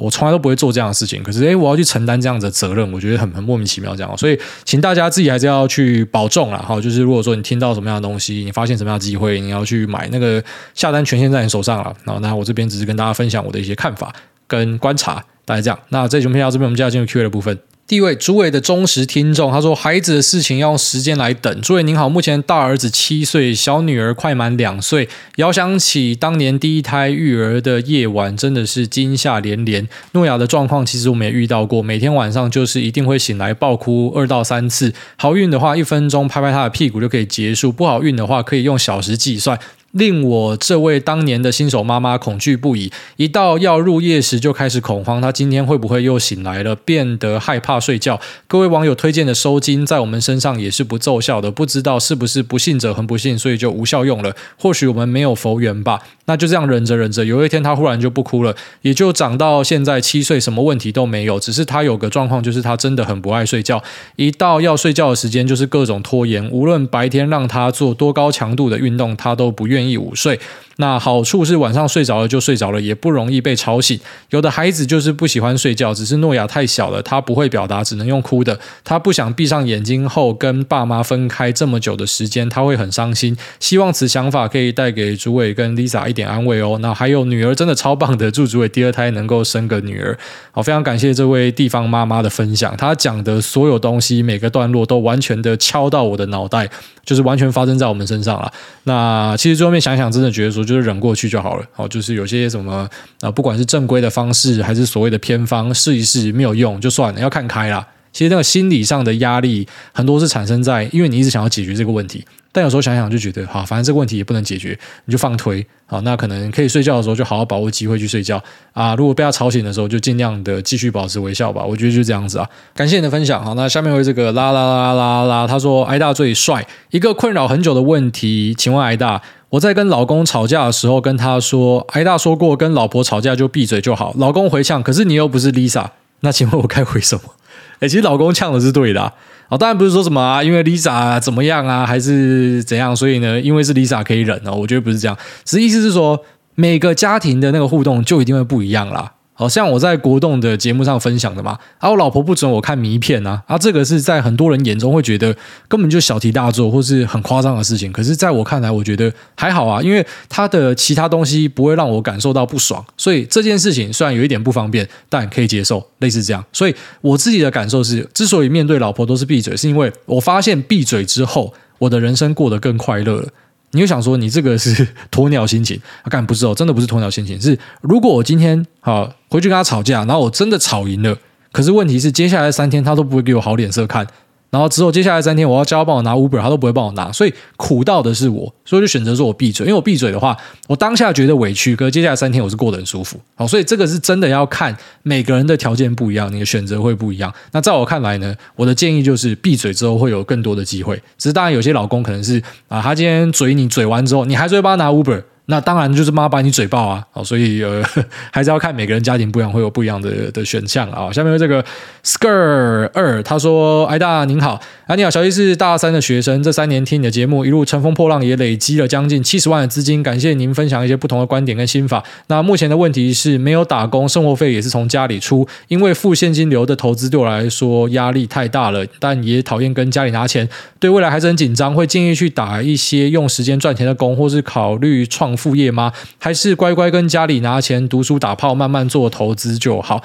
我从来都不会做这样的事情，可是诶，我要去承担这样的责任，我觉得很很莫名其妙这样，所以请大家自己还是要去保重了。哈。就是如果说你听到什么样的东西，你发现什么样的机会，你要去买那个下单权限在你手上了。然后那我这边只是跟大家分享我的一些看法跟观察，大概这样。那这节目到这边，我们就要进入 Q&A 的部分。第一位，主委的忠实听众，他说：“孩子的事情要用时间来等。”主委您好，目前大儿子七岁，小女儿快满两岁。遥想起当年第一胎育儿的夜晚，真的是惊吓连连。诺亚的状况，其实我们也遇到过，每天晚上就是一定会醒来爆哭二到三次。好运的话，一分钟拍拍他的屁股就可以结束；不好运的话，可以用小时计算。令我这位当年的新手妈妈恐惧不已，一到要入夜时就开始恐慌，她今天会不会又醒来了？变得害怕睡觉。各位网友推荐的收金在我们身上也是不奏效的，不知道是不是不信者恒不信，所以就无效用了。或许我们没有佛缘吧。那就这样忍着忍着，有一天她忽然就不哭了，也就长到现在七岁，什么问题都没有。只是她有个状况，就是她真的很不爱睡觉，一到要睡觉的时间就是各种拖延，无论白天让她做多高强度的运动，她都不愿愿意午睡。那好处是晚上睡着了就睡着了，也不容易被吵醒。有的孩子就是不喜欢睡觉，只是诺亚太小了，他不会表达，只能用哭的。他不想闭上眼睛后跟爸妈分开这么久的时间，他会很伤心。希望此想法可以带给主委跟 Lisa 一点安慰哦。那还有女儿真的超棒的，祝主委第二胎能够生个女儿。好，非常感谢这位地方妈妈的分享，她讲的所有东西每个段落都完全的敲到我的脑袋。就是完全发生在我们身上了。那其实最后面想想，真的觉得说，就是忍过去就好了。哦，就是有些什么啊，不管是正规的方式，还是所谓的偏方，试一试没有用就算了，要看开了。其实那个心理上的压力，很多是产生在因为你一直想要解决这个问题。但有时候想想就觉得，好，反正这个问题也不能解决，你就放推。好，那可能可以睡觉的时候就好好把握机会去睡觉啊。如果被他吵醒的时候，就尽量的继续保持微笑吧。我觉得就这样子啊。感谢你的分享。好，那下面为这个啦啦啦啦啦，他说挨大最帅。一个困扰很久的问题，请问挨大，我在跟老公吵架的时候跟他说，挨大说过跟老婆吵架就闭嘴就好。老公回呛，可是你又不是 Lisa，那请问我该回什么？诶，其实老公呛的是对的啊。当然不是说什么啊，因为 Lisa 怎么样啊，还是怎样，所以呢，因为是 Lisa 可以忍哦。我觉得不是这样，只是意思是说，每个家庭的那个互动就一定会不一样啦。好像我在国栋的节目上分享的嘛，啊，我老婆不准我看迷片啊，啊，这个是在很多人眼中会觉得根本就小题大做或是很夸张的事情，可是在我看来，我觉得还好啊，因为他的其他东西不会让我感受到不爽，所以这件事情虽然有一点不方便，但可以接受，类似这样。所以我自己的感受是，之所以面对老婆都是闭嘴，是因为我发现闭嘴之后，我的人生过得更快乐了。你又想说，你这个是 鸵鸟心情？啊，干不是哦，真的不是鸵鸟心情。是如果我今天啊回去跟他吵架，然后我真的吵赢了，可是问题是接下来三天他都不会给我好脸色看。然后之后接下来三天我要叫他帮我拿 Uber，他都不会帮我拿，所以苦到的是我，所以就选择说我闭嘴，因为我闭嘴的话，我当下觉得委屈，可是接下来三天我是过得很舒服。好，所以这个是真的要看每个人的条件不一样，你的选择会不一样。那在我看来呢，我的建议就是闭嘴之后会有更多的机会。只是当然有些老公可能是啊，他今天嘴你嘴完之后，你还是会帮他拿 Uber。那当然就是妈把你嘴爆啊！哦，所以呃，还是要看每个人家庭不一样，会有不一样的的选项啊。下面这个 Skr 二他说：“挨大您好，啊你好，小易是大三的学生，这三年听你的节目，一路乘风破浪，也累积了将近七十万的资金。感谢您分享一些不同的观点跟心法。那目前的问题是没有打工，生活费也是从家里出，因为负现金流的投资对我来说压力太大了，但也讨厌跟家里拿钱，对未来还是很紧张，会建议去打一些用时间赚钱的工，或是考虑创。”副业吗？还是乖乖跟家里拿钱读书打炮，慢慢做投资就好？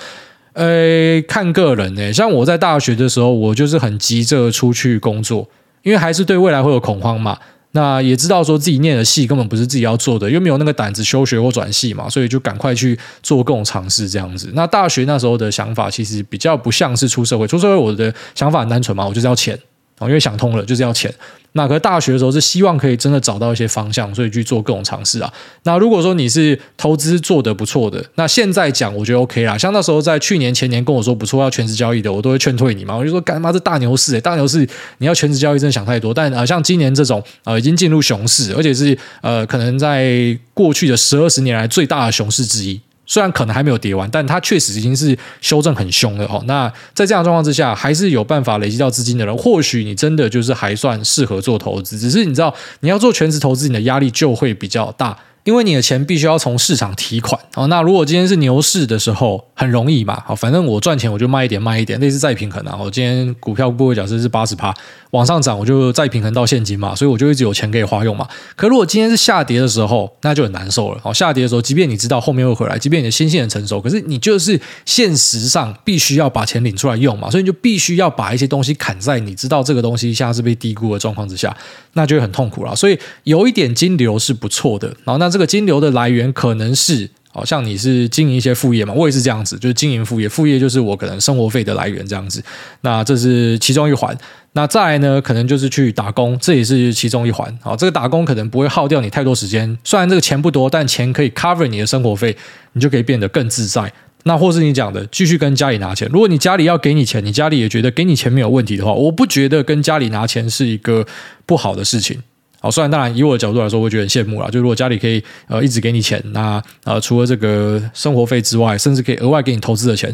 呃，看个人呢。像我在大学的时候，我就是很急着出去工作，因为还是对未来会有恐慌嘛。那也知道说自己念的系根本不是自己要做的，又没有那个胆子休学或转系嘛，所以就赶快去做各种尝试这样子。那大学那时候的想法其实比较不像是出社会，出社会我的想法很单纯嘛，我就是要钱。哦因为想通了，就是要钱。那可是大学的时候是希望可以真的找到一些方向，所以去做各种尝试啊。那如果说你是投资做得不错的，那现在讲我觉得 OK 啦。像那时候在去年前年跟我说不错要全职交易的，我都会劝退你嘛。我就说干嘛这大牛市诶，大牛市你要全职交易真的想太多。但啊、呃，像今年这种啊、呃、已经进入熊市，而且是呃可能在过去的十二十年来最大的熊市之一。虽然可能还没有跌完，但它确实已经是修正很凶了哦。那在这样的状况之下，还是有办法累积到资金的人，或许你真的就是还算适合做投资。只是你知道，你要做全职投资，你的压力就会比较大。因为你的钱必须要从市场提款哦，那如果今天是牛市的时候，很容易嘛，好，反正我赚钱我就卖一点卖一点，类似再平衡啊。我今天股票部位假设是八十趴，往上涨我就再平衡到现金嘛，所以我就一直有钱可以花用嘛。可如果今天是下跌的时候，那就很难受了。好，下跌的时候，即便你知道后面会回来，即便你的心性很成熟，可是你就是现实上必须要把钱领出来用嘛，所以你就必须要把一些东西砍在你知道这个东西现在是被低估的状况之下，那就会很痛苦了。所以有一点金流是不错的。然后那这个金流的来源可能是，好像你是经营一些副业嘛，我也是这样子，就是经营副业，副业就是我可能生活费的来源这样子。那这是其中一环。那再来呢，可能就是去打工，这也是其中一环。好，这个打工可能不会耗掉你太多时间，虽然这个钱不多，但钱可以 cover 你的生活费，你就可以变得更自在。那或是你讲的，继续跟家里拿钱。如果你家里要给你钱，你家里也觉得给你钱没有问题的话，我不觉得跟家里拿钱是一个不好的事情。好，虽然当然以我的角度来说，我会觉得很羡慕啦。就如果家里可以呃一直给你钱，那呃除了这个生活费之外，甚至可以额外给你投资的钱，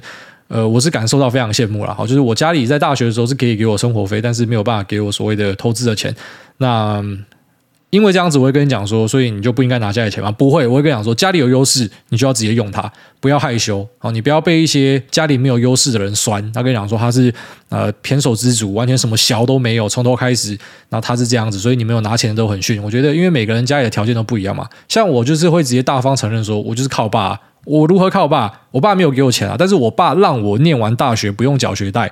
呃，我是感受到非常羡慕了。好，就是我家里在大学的时候是可以给我生活费，但是没有办法给我所谓的投资的钱。那因为这样子，我会跟你讲说，所以你就不应该拿家里钱吗？不会，我会跟你讲说，家里有优势，你就要直接用它，不要害羞。好，你不要被一些家里没有优势的人酸。他跟你讲说他是呃胼手之主，完全什么小都没有，从头开始，然后他是这样子，所以你没有拿钱都很逊。我觉得，因为每个人家里的条件都不一样嘛。像我就是会直接大方承认说，我就是靠爸。我如何靠爸？我爸没有给我钱啊，但是我爸让我念完大学不用缴学贷。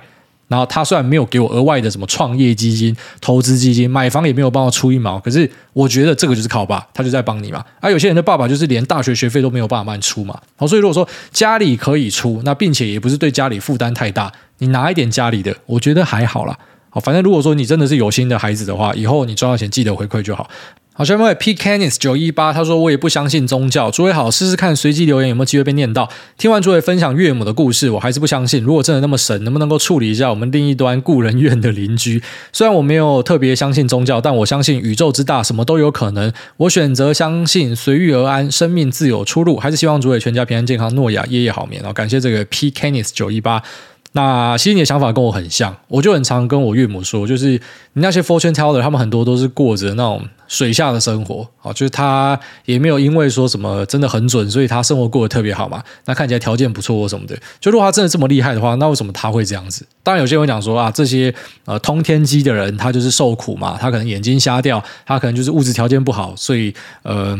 然后他虽然没有给我额外的什么创业基金、投资基金，买房也没有帮我出一毛，可是我觉得这个就是靠爸，他就在帮你嘛。而、有些人的爸爸就是连大学学费都没有办法帮你出嘛。好，所以如果说家里可以出，那并且也不是对家里负担太大，你拿一点家里的，我觉得还好啦。好，反正如果说你真的是有心的孩子的话，以后你赚到钱记得回馈就好。好，下面 P Canis 九一八，他说我也不相信宗教。诸位好，试试看随机留言有没有机会被念到。听完诸位分享岳母的故事，我还是不相信。如果真的那么神，能不能够处理一下我们另一端故人院的邻居？虽然我没有特别相信宗教，但我相信宇宙之大，什么都有可能。我选择相信随遇而安，生命自有出路。还是希望诸位全家平安健康，诺亚夜夜好眠。然后感谢这个 P Canis 九一八。那其实你的想法跟我很像，我就很常跟我岳母说，就是你那些 fortune teller，他们很多都是过着那种水下的生活，啊，就是他也没有因为说什么真的很准，所以他生活过得特别好嘛。那看起来条件不错或什么的，就如果他真的这么厉害的话，那为什么他会这样子？当然有些人会讲说啊，这些呃通天机的人，他就是受苦嘛，他可能眼睛瞎掉，他可能就是物质条件不好，所以呃。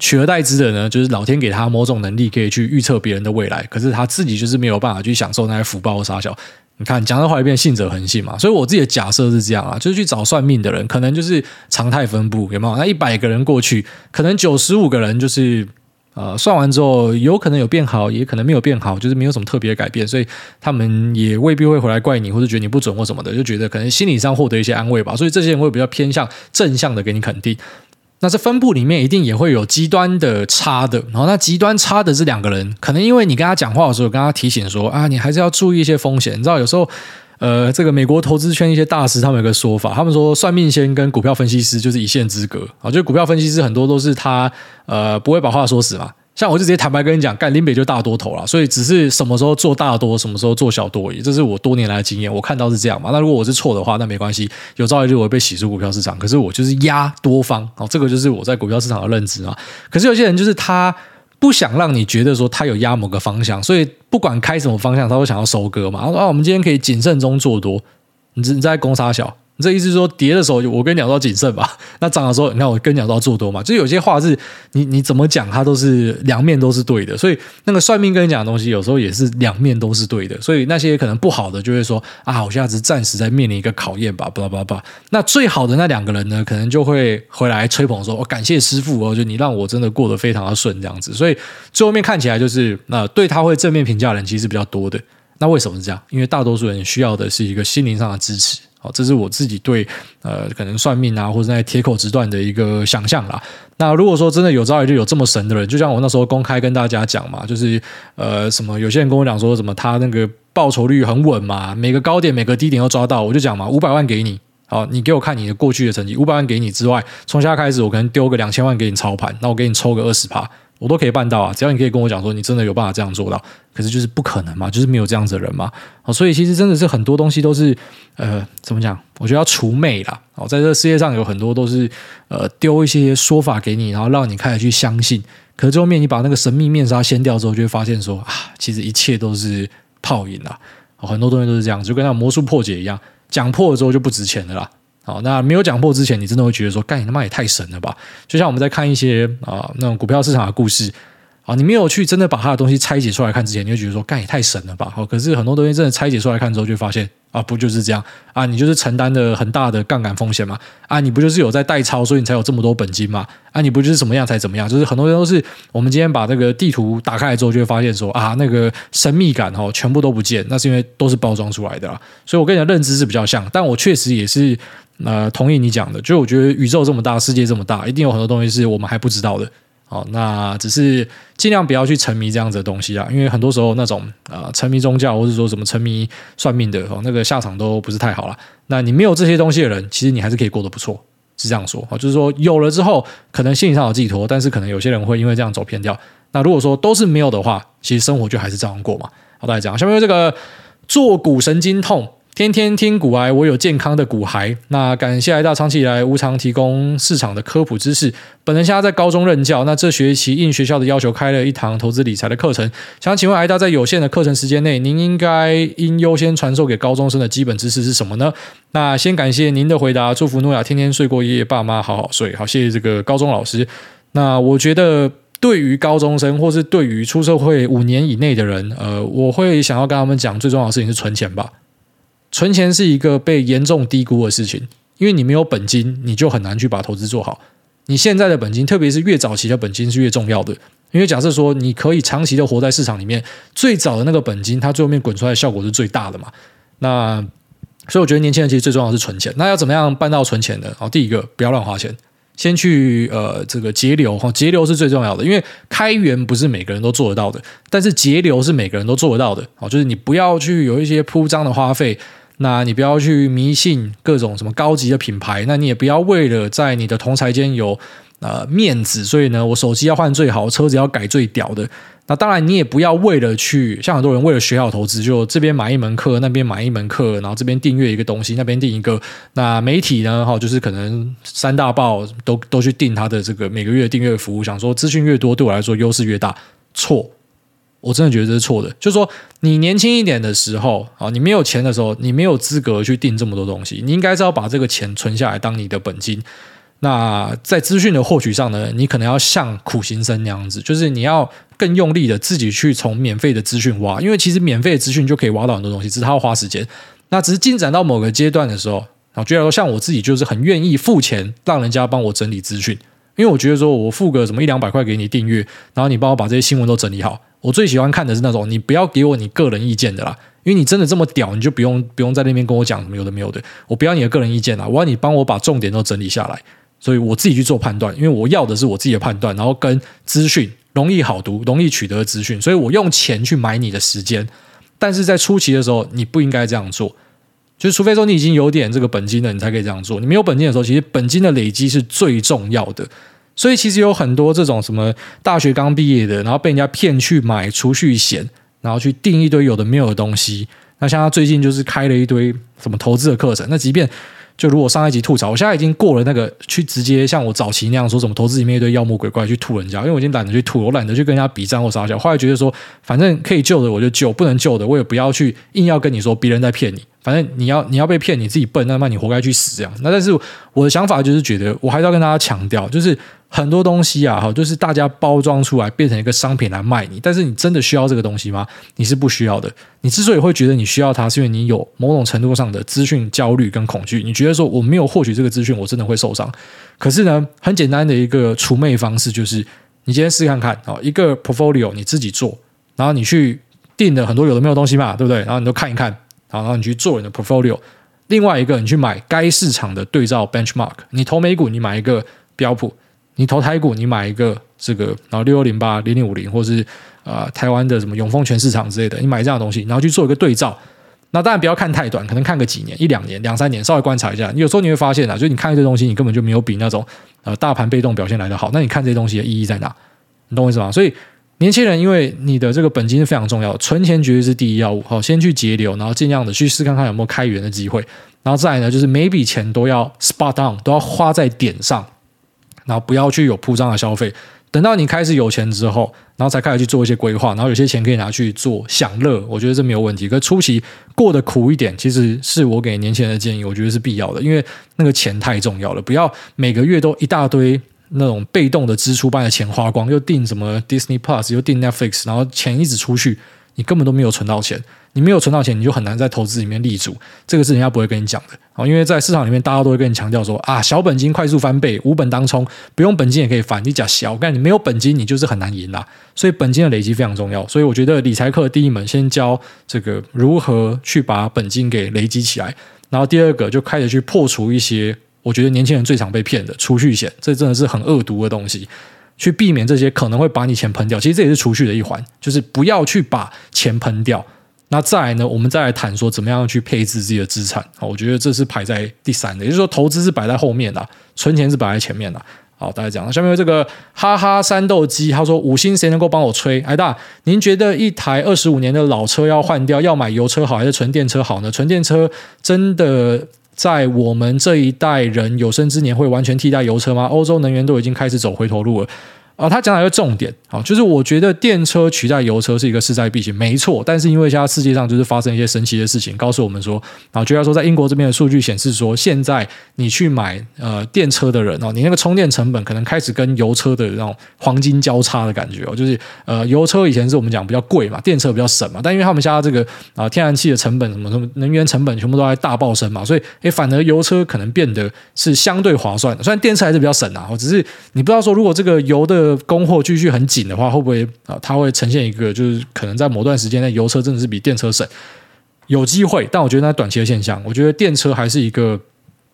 取而代之的呢，就是老天给他某种能力，可以去预测别人的未来，可是他自己就是没有办法去享受那些福报和杀小。你看，讲的话也变信者恒信嘛。所以我自己的假设是这样啊，就是去找算命的人，可能就是常态分布，有没有？那一百个人过去，可能九十五个人就是呃，算完之后有可能有变好，也可能没有变好，就是没有什么特别改变，所以他们也未必会回来怪你，或者觉得你不准或什么的，就觉得可能心理上获得一些安慰吧。所以这些人会比较偏向正向的给你肯定。那这分布里面一定也会有极端的差的，然后那极端差的这两个人，可能因为你跟他讲话的时候，跟他提醒说啊，你还是要注意一些风险。你知道有时候，呃，这个美国投资圈一些大师他们有个说法，他们说算命先跟股票分析师就是一线之隔啊，就股票分析师很多都是他呃不会把话说死嘛。像我就直接坦白跟你讲，干林北就大多头了，所以只是什么时候做大多，什么时候做小多而已。这是我多年来的经验，我看到是这样嘛。那如果我是错的话，那没关系，有朝一日我会被洗出股票市场。可是我就是压多方，哦，这个就是我在股票市场的认知啊。可是有些人就是他不想让你觉得说他有压某个方向，所以不管开什么方向，他都想要收割嘛。他说啊，我们今天可以谨慎中做多，你你在攻杀小。这意思是说，跌的时候我跟你讲说谨慎吧，那涨的时候，你看我跟你讲说做多嘛。就有些话是你你怎么讲，它都是两面都是对的。所以那个算命跟你讲的东西，有时候也是两面都是对的。所以那些可能不好的，就会说啊，我现在只暂时在面临一个考验吧，巴拉巴拉巴。那最好的那两个人呢，可能就会回来吹捧说，我、感谢师傅哦，就你让我真的过得非常的顺这样子。所以最后面看起来就是，那对他会正面评价的人其实比较多的。那为什么是这样？因为大多数人需要的是一个心灵上的支持。好，这是我自己对呃，可能算命啊，或者在铁口直断的一个想象啦。那如果说真的有朝一日有这么神的人，就像我那时候公开跟大家讲嘛，就是呃，什么有些人跟我讲说什么他那个报酬率很稳嘛，每个高点每个低点都抓到，我就讲嘛，五百万给你，好，你给我看你的过去的成绩，五百万给你之外，从现在开始我可能丢个两千万给你操盘，那我给你抽个二十趴。我都可以办到啊！只要你可以跟我讲说你真的有办法这样做到，可是就是不可能嘛，就是没有这样子的人嘛。哦，所以其实真的是很多东西都是呃，怎么讲？我觉得要除魅啦。哦，在这个世界上有很多都是呃，丢一些说法给你，然后让你开始去相信。可是最后面你把那个神秘面纱掀掉之后，就会发现说啊，其实一切都是泡影啦。哦，很多东西都是这样，就跟那魔术破解一样，讲破了之后就不值钱的啦。好，那没有讲破之前，你真的会觉得说，干你他妈也太神了吧？就像我们在看一些啊那种股票市场的故事啊，你没有去真的把他的东西拆解出来看之前，你会觉得说，干也太神了吧？好，可是很多东西真的拆解出来看之后，就发现啊，不就是这样啊？你就是承担的很大的杠杆风险嘛？啊，你不就是有在代抄，所以你才有这么多本金嘛？啊，你不就是怎么样才怎么样？就是很多人都是我们今天把这个地图打开来之后，就会发现说啊，那个神秘感哦，全部都不见，那是因为都是包装出来的啦。所以我跟你的认知是比较像，但我确实也是。呃、同意你讲的，就我觉得宇宙这么大，世界这么大，一定有很多东西是我们还不知道的。好，那只是尽量不要去沉迷这样子的东西啊，因为很多时候那种啊、沉迷宗教，或者说什么沉迷算命的哦，那个下场都不是太好了。那你没有这些东西的人，其实你还是可以过得不错，是这样说啊，就是说有了之后，可能心理上有寄托，但是可能有些人会因为这样走偏掉。那如果说都是没有的话，其实生活就还是这样过嘛。好，大家讲下面这个坐骨神经痛。天天听股癌，我有健康的股孩。那感谢癌大长期以来无偿提供市场的科普知识。本人现在在高中任教，那这学期应学校的要求开了一堂投资理财的课程。想请问癌大，在有限的课程时间内，您应该应优先传授给高中生的基本知识是什么呢？那先感谢您的回答，祝福诺亚天天睡过夜，爸妈好好睡。好，谢谢这个高中老师。那我觉得。对于高中生，或是对于出社会五年以内的人，呃，我会想要跟他们讲，最重要的事情是存钱吧。存钱是一个被严重低估的事情，因为你没有本金，你就很难去把投资做好。你现在的本金，特别是越早期的本金是越重要的，因为假设说你可以长期的活在市场里面，最早的那个本金，它最后面滚出来效果是最大的嘛。那所以我觉得年轻人其实最重要的是存钱。那要怎么样办到存钱呢？好，第一个不要乱花钱。先去呃，这个节流哈，节流是最重要的，因为开源不是每个人都做得到的，但是节流是每个人都做得到的。哦，就是你不要去有一些铺张的花费，那你不要去迷信各种什么高级的品牌，那你也不要为了在你的同侪间有呃面子，所以呢，我手机要换最好，车子要改最屌的。那当然，你也不要为了去像很多人为了学好投资，就这边买一门课，那边买一门课，然后这边订阅一个东西，那边订一个。那媒体呢？哈，就是可能三大报都都去订他的这个每个月订阅服务，想说资讯越多对我来说优势越大。错，我真的觉得这是错的。就是说，你年轻一点的时候啊，你没有钱的时候，你没有资格去订这么多东西。你应该是要把这个钱存下来当你的本金。那在资讯的获取上呢，你可能要像苦行僧那样子，就是你要更用力的自己去从免费的资讯挖，因为其实免费的资讯就可以挖到很多东西，只是它要花时间。那只是进展到某个阶段的时候，然后觉得说像我自己就是很愿意付钱让人家帮我整理资讯，因为我觉得说我付个什么一两百块给你订阅，然后你帮我把这些新闻都整理好。我最喜欢看的是那种你不要给我你个人意见的啦，因为你真的这么屌，你就不用不用在那边跟我讲什么有的没有的，我不要你的个人意见啦，我要你帮我把重点都整理下来。所以我自己去做判断，因为我要的是我自己的判断，然后跟资讯容易好读、容易取得的资讯，所以我用钱去买你的时间。但是在初期的时候，你不应该这样做，就是除非说你已经有点这个本金了，你才可以这样做。你没有本金的时候，其实本金的累积是最重要的。所以其实有很多这种什么大学刚毕业的，然后被人家骗去买储蓄险，然后去订一堆有的没有的东西。那像他最近就是开了一堆什么投资的课程，那即便。就如果上一集吐槽，我现在已经过了那个去直接像我早期那样说什么投资里面一堆妖魔鬼怪去吐人家，因为我已经懒得去吐，我懒得去跟人家比战或杀小。后来觉得说，反正可以救的我就救，不能救的我也不要去硬要跟你说别人在骗你。反正你要你要被骗，你自己笨，那么你活该去死这样。那但是我的想法就是觉得，我还是要跟大家强调，就是很多东西啊，哈，就是大家包装出来变成一个商品来卖你，但是你真的需要这个东西吗？你是不需要的。你之所以会觉得你需要它，是因为你有某种程度上的资讯焦虑跟恐惧。你觉得说我没有获取这个资讯，我真的会受伤。可是呢，很简单的一个除魅方式就是，你今天试看看啊，一个 portfolio 你自己做，然后你去订的很多有的没有东西嘛，对不对？然后你都看一看。然后你去做你的 portfolio。另外一个，你去买该市场的对照 benchmark。你投美股，你买一个标普；你投台股，你买一个这个，然后六幺零八、零零五零，或是啊、呃、台湾的什么永丰全市场之类的，你买这样的东西，然后去做一个对照。那当然不要看太短，可能看个几年、一两年、两三年，稍微观察一下。你有时候你会发现啊，就你看这些东西，你根本就没有比那种呃大盘被动表现来的好。那你看这些东西的意义在哪？你懂我意思吗？所以。年轻人，因为你的这个本金是非常重要，存钱绝对是第一要务。好，先去节流，然后尽量的去试看看有没有开源的机会，然后再来呢，就是每笔钱都要 spot on，都要花在点上，然后不要去有铺张的消费。等到你开始有钱之后，然后才开始去做一些规划，然后有些钱可以拿去做享乐，我觉得这没有问题。可初期过得苦一点，其实是我给年轻人的建议，我觉得是必要的，因为那个钱太重要了，不要每个月都一大堆。那种被动的支出，把你的钱花光，又订什么 Disney Plus，又订 Netflix，然后钱一直出去，你根本都没有存到钱。你没有存到钱，你就很难在投资里面立足。这个是人家不会跟你讲的啊，因为在市场里面，大家都会跟你强调说啊，小本金快速翻倍，无本当冲，不用本金也可以翻。你讲小，但你没有本金，你就是很难赢啦。所以本金的累积非常重要。所以我觉得理财课第一门先教这个如何去把本金给累积起来，然后第二个就开始去破除一些。我觉得年轻人最常被骗的储蓄险，这真的是很恶毒的东西。去避免这些可能会把你钱喷掉，其实这也是储蓄的一环，就是不要去把钱喷掉。那再来呢，我们再来谈说怎么样去配置自己的资产。我觉得这是排在第三的，也就是说投资是摆在后面的，存钱是摆在前面的。好，大家讲了。下面有这个哈哈三斗鸡，他说五星谁能够帮我吹？哎大，您觉得一台二十五年的老车要换掉，要买油车好还是纯电车好呢？纯电车真的在我们这一代人有生之年会完全替代油车吗？欧洲能源都已经开始走回头路了。啊，他讲了一个重点，啊，就是我觉得电车取代油车是一个势在必行，没错。但是因为现在世界上就是发生一些神奇的事情，告诉我们说，啊，就要说在英国这边的数据显示说，现在你去买呃电车的人哦，你那个充电成本可能开始跟油车的那种黄金交叉的感觉哦，就是呃油车以前是我们讲比较贵嘛，电车比较省嘛，但因为他们现在这个啊天然气的成本什么什么能源成本全部都在大爆升嘛，所以诶反而油车可能变得是相对划算的，虽然电车还是比较省啊，只是你不知道说如果这个油的供货继续很紧的话，会不会啊？它会呈现一个就是可能在某段时间内，油车真的是比电车省，有机会。但我觉得那短期的现象，我觉得电车还是一个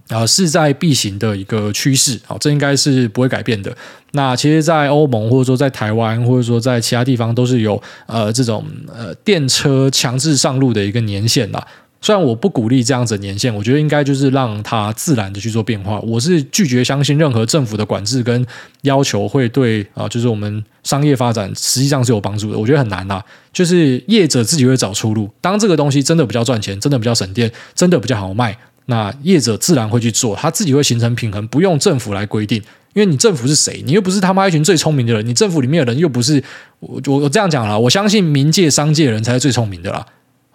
啊势在必行的一个趋势。好，这应该是不会改变的。那其实，在欧盟或者说在台湾或者说在其他地方，都是有呃这种呃电车强制上路的一个年限啦。虽然我不鼓励这样子的年限，我觉得应该就是让它自然的去做变化。我是拒绝相信任何政府的管制跟要求会对啊，就是我们商业发展实际上是有帮助的。我觉得很难呐，就是业者自己会找出路。当这个东西真的比较赚钱，真的比较省电，真的比较好卖，那业者自然会去做，他自己会形成平衡，不用政府来规定。因为你政府是谁？你又不是他妈一群最聪明的人，你政府里面的人又不是我我我这样讲啦，我相信民界商界人才是最聪明的啦。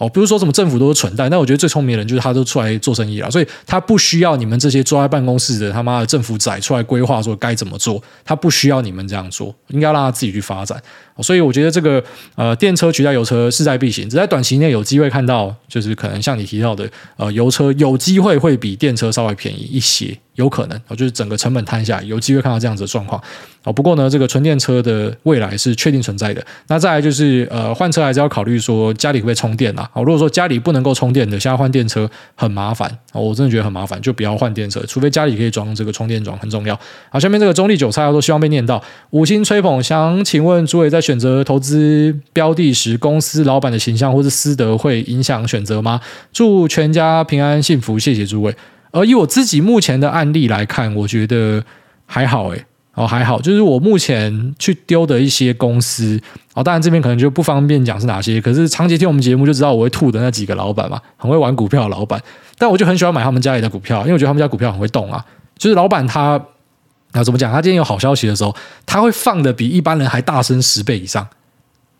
哦，不是说什么政府都是蠢蛋，但我觉得最聪明的人就是他都出来做生意了，所以他不需要你们这些坐在办公室的他妈的政府仔出来规划说该怎么做，他不需要你们这样做，应该让他自己去发展。所以我觉得这个呃电车取代油车势在必行，只在短期内有机会看到，就是可能像你提到的呃油车有机会会比电车稍微便宜一些。有可能啊，就是整个成本摊下，有机会看到这样子的状况。啊，不过呢，这个纯电车的未来是确定存在的。那再来就是，呃，换车还是要考虑说家里会不会充电啦。哦，如果说家里不能够充电的，现在换电车很麻烦。啊，我真的觉得很麻烦，就不要换电车，除非家里可以装这个充电桩，很重要。好，下面这个中立韭菜要说希望被念到五星吹捧，想请问诸位在选择投资标的时，公司老板的形象或是私德会影响选择吗？祝全家平安幸福，谢谢诸位。而以我自己目前的案例来看，我觉得还好诶，哦还好，就是我目前去丢的一些公司，哦当然这边可能就不方便讲是哪些，可是长期听我们节目就知道我会吐的那几个老板嘛，很会玩股票的老板，但我就很喜欢买他们家里的股票，因为我觉得他们家股票很会动啊，就是老板他啊怎么讲，他今天有好消息的时候，他会放的比一般人还大声十倍以上。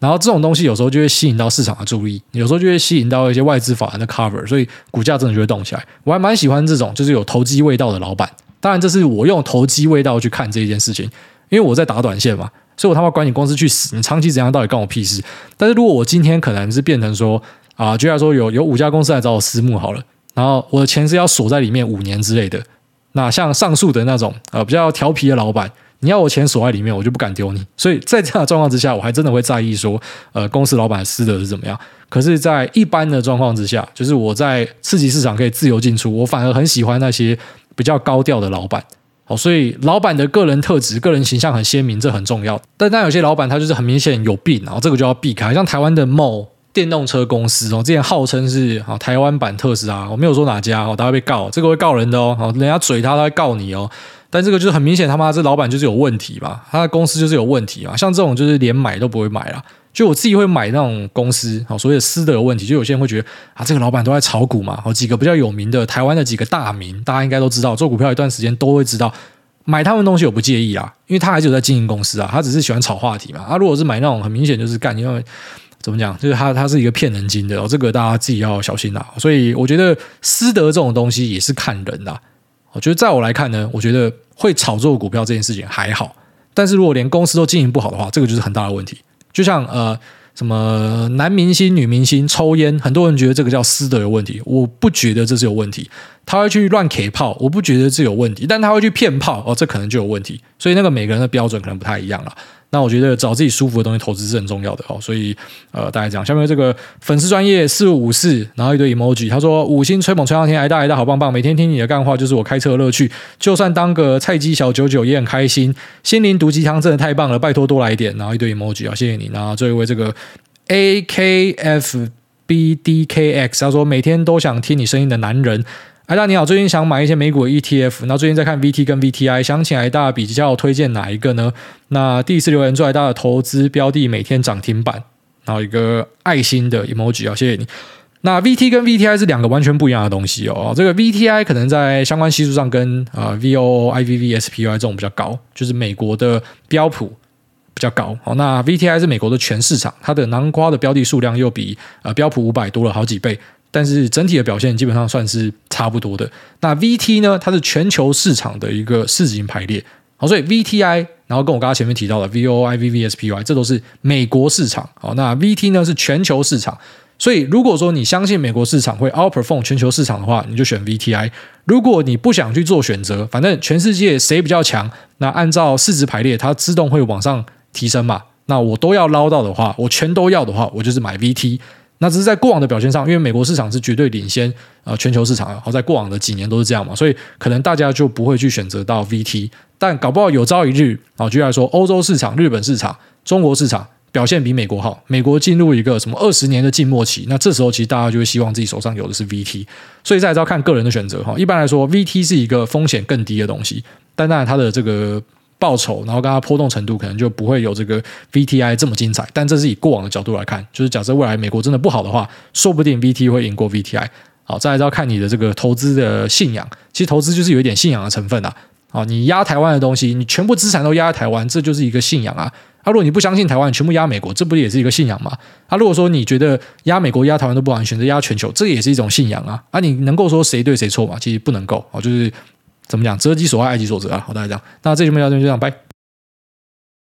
然后这种东西有时候就会吸引到市场的注意，有时候就会吸引到一些外资法人的 cover，所以股价真的就会动起来。我还蛮喜欢这种就是有投机味道的老板。当然，这是我用投机味道去看这一件事情，因为我在打短线嘛，所以我他妈管你公司去死，你长期怎样到底关我屁事。但是如果我今天可能是变成说啊，就像说有有五家公司来找我私募好了，然后我的钱是要锁在里面五年之类的，那像上述的那种呃比较调皮的老板。你要我钱锁在里面，我就不敢丢你。所以在这样的状况之下，我还真的会在意说，呃，公司老板私德是怎么样。可是，在一般的状况之下，就是我在刺激市场可以自由进出，我反而很喜欢那些比较高调的老板。好，所以老板的个人特质、个人形象很鲜明，这很重要。但但有些老板他就是很明显有病，然后这个就要避开。像台湾的某电动车公司哦，之前号称是啊台湾版特斯拉，我没有说哪家哦，他会被告，这个会告人的哦。好，人家嘴他，他会告你哦。但这个就是很明显，他妈这老板就是有问题嘛，他的公司就是有问题嘛。像这种就是连买都不会买啦，就我自己会买那种公司，好，所以私德有问题。就有些人会觉得啊，这个老板都在炒股嘛，好，几个比较有名的台湾的几个大名，大家应该都知道，做股票一段时间都会知道，买他们东西我不介意啊，因为他还是有在经营公司啊，他只是喜欢炒话题嘛。他如果是买那种很明显就是干，因为怎么讲，就是他他是一个骗人精的，哦，这个大家自己要小心啦。所以我觉得私德这种东西也是看人的。我觉得在我来看呢，我觉得会炒作股票这件事情还好，但是如果连公司都经营不好的话，这个就是很大的问题。就像呃，什么男明星、女明星抽烟，很多人觉得这个叫私德有问题，我不觉得这是有问题。他会去乱 K 炮，我不觉得这有问题，但他会去骗炮，哦，这可能就有问题。所以那个每个人的标准可能不太一样了。那我觉得找自己舒服的东西投资是很重要的哦，所以呃，大概讲下面这个粉丝专业四五四，然后一堆 emoji，他说五星吹捧吹上天，挨大挨大好棒棒，每天听你的干话就是我开车的乐趣，就算当个菜鸡小九九也很开心，心灵毒鸡汤真的太棒了，拜托多来一点，然后一堆 emoji 啊，谢谢你，然后最后一位这个 A K F B D K X，他说每天都想听你声音的男人。艾大你好，最近想买一些美股的 ETF，那最近在看 VT 跟 VTI，想请艾大比较推荐哪一个呢？那第一次留言祝艾大的投资标的每天涨停板，然后一个爱心的 emoji 啊，谢谢你。那 VT 跟 VTI 是两个完全不一样的东西哦。这个 VTI 可能在相关系数上跟啊 VOO、IVV、SPY 这种比较高，就是美国的标普比较高。好，那 VTI 是美国的全市场，它的囊括的标的数量又比呃标普五百多了好几倍，但是整体的表现基本上算是差不多的。那 VT 呢，它是全球市场的一个市值排列。好，所以 VTI，然后跟我刚刚前面提到的 VOO、IVV、SPY，这都是美国市场。好，那 VT 呢是全球市场。所以，如果说你相信美国市场会 outperform 全球市场的话，你就选 VTI。如果你不想去做选择，反正全世界谁比较强，那按照市值排列，它自动会往上提升嘛。那我都要捞到的话，我全都要的话，我就是买 VT。那只是在过往的表现上，因为美国市场是绝对领先呃全球市场，然后在过往的几年都是这样嘛，所以可能大家就不会去选择到 VT。但搞不好有朝一日，啊，举例来说，欧洲市场、日本市场、中国市场。表现比美国好，美国进入一个什么二十年的静默期，那这时候其实大家就会希望自己手上有的是 VT，所以再要看个人的选择哈。一般来说，VT 是一个风险更低的东西，但当然它的这个报酬，然后跟它波动程度可能就不会有这个 VTI 这么精彩。但这是以过往的角度来看，就是假设未来美国真的不好的话，说不定 VT 会赢过 VTI。好，再来要看你的这个投资的信仰，其实投资就是有一点信仰的成分啊。好，你压台湾的东西，你全部资产都压在台湾，这就是一个信仰啊。啊，如果你不相信台湾，全部压美国，这不也是一个信仰吗？啊，如果说你觉得压美国、压台湾都不好，选择压全球，这也是一种信仰啊。啊，你能够说谁对谁错吗？其实不能够。啊，就是怎么讲，择己所爱，爱己所择啊。好，大家讲，那这期节目到这里，就这样，拜。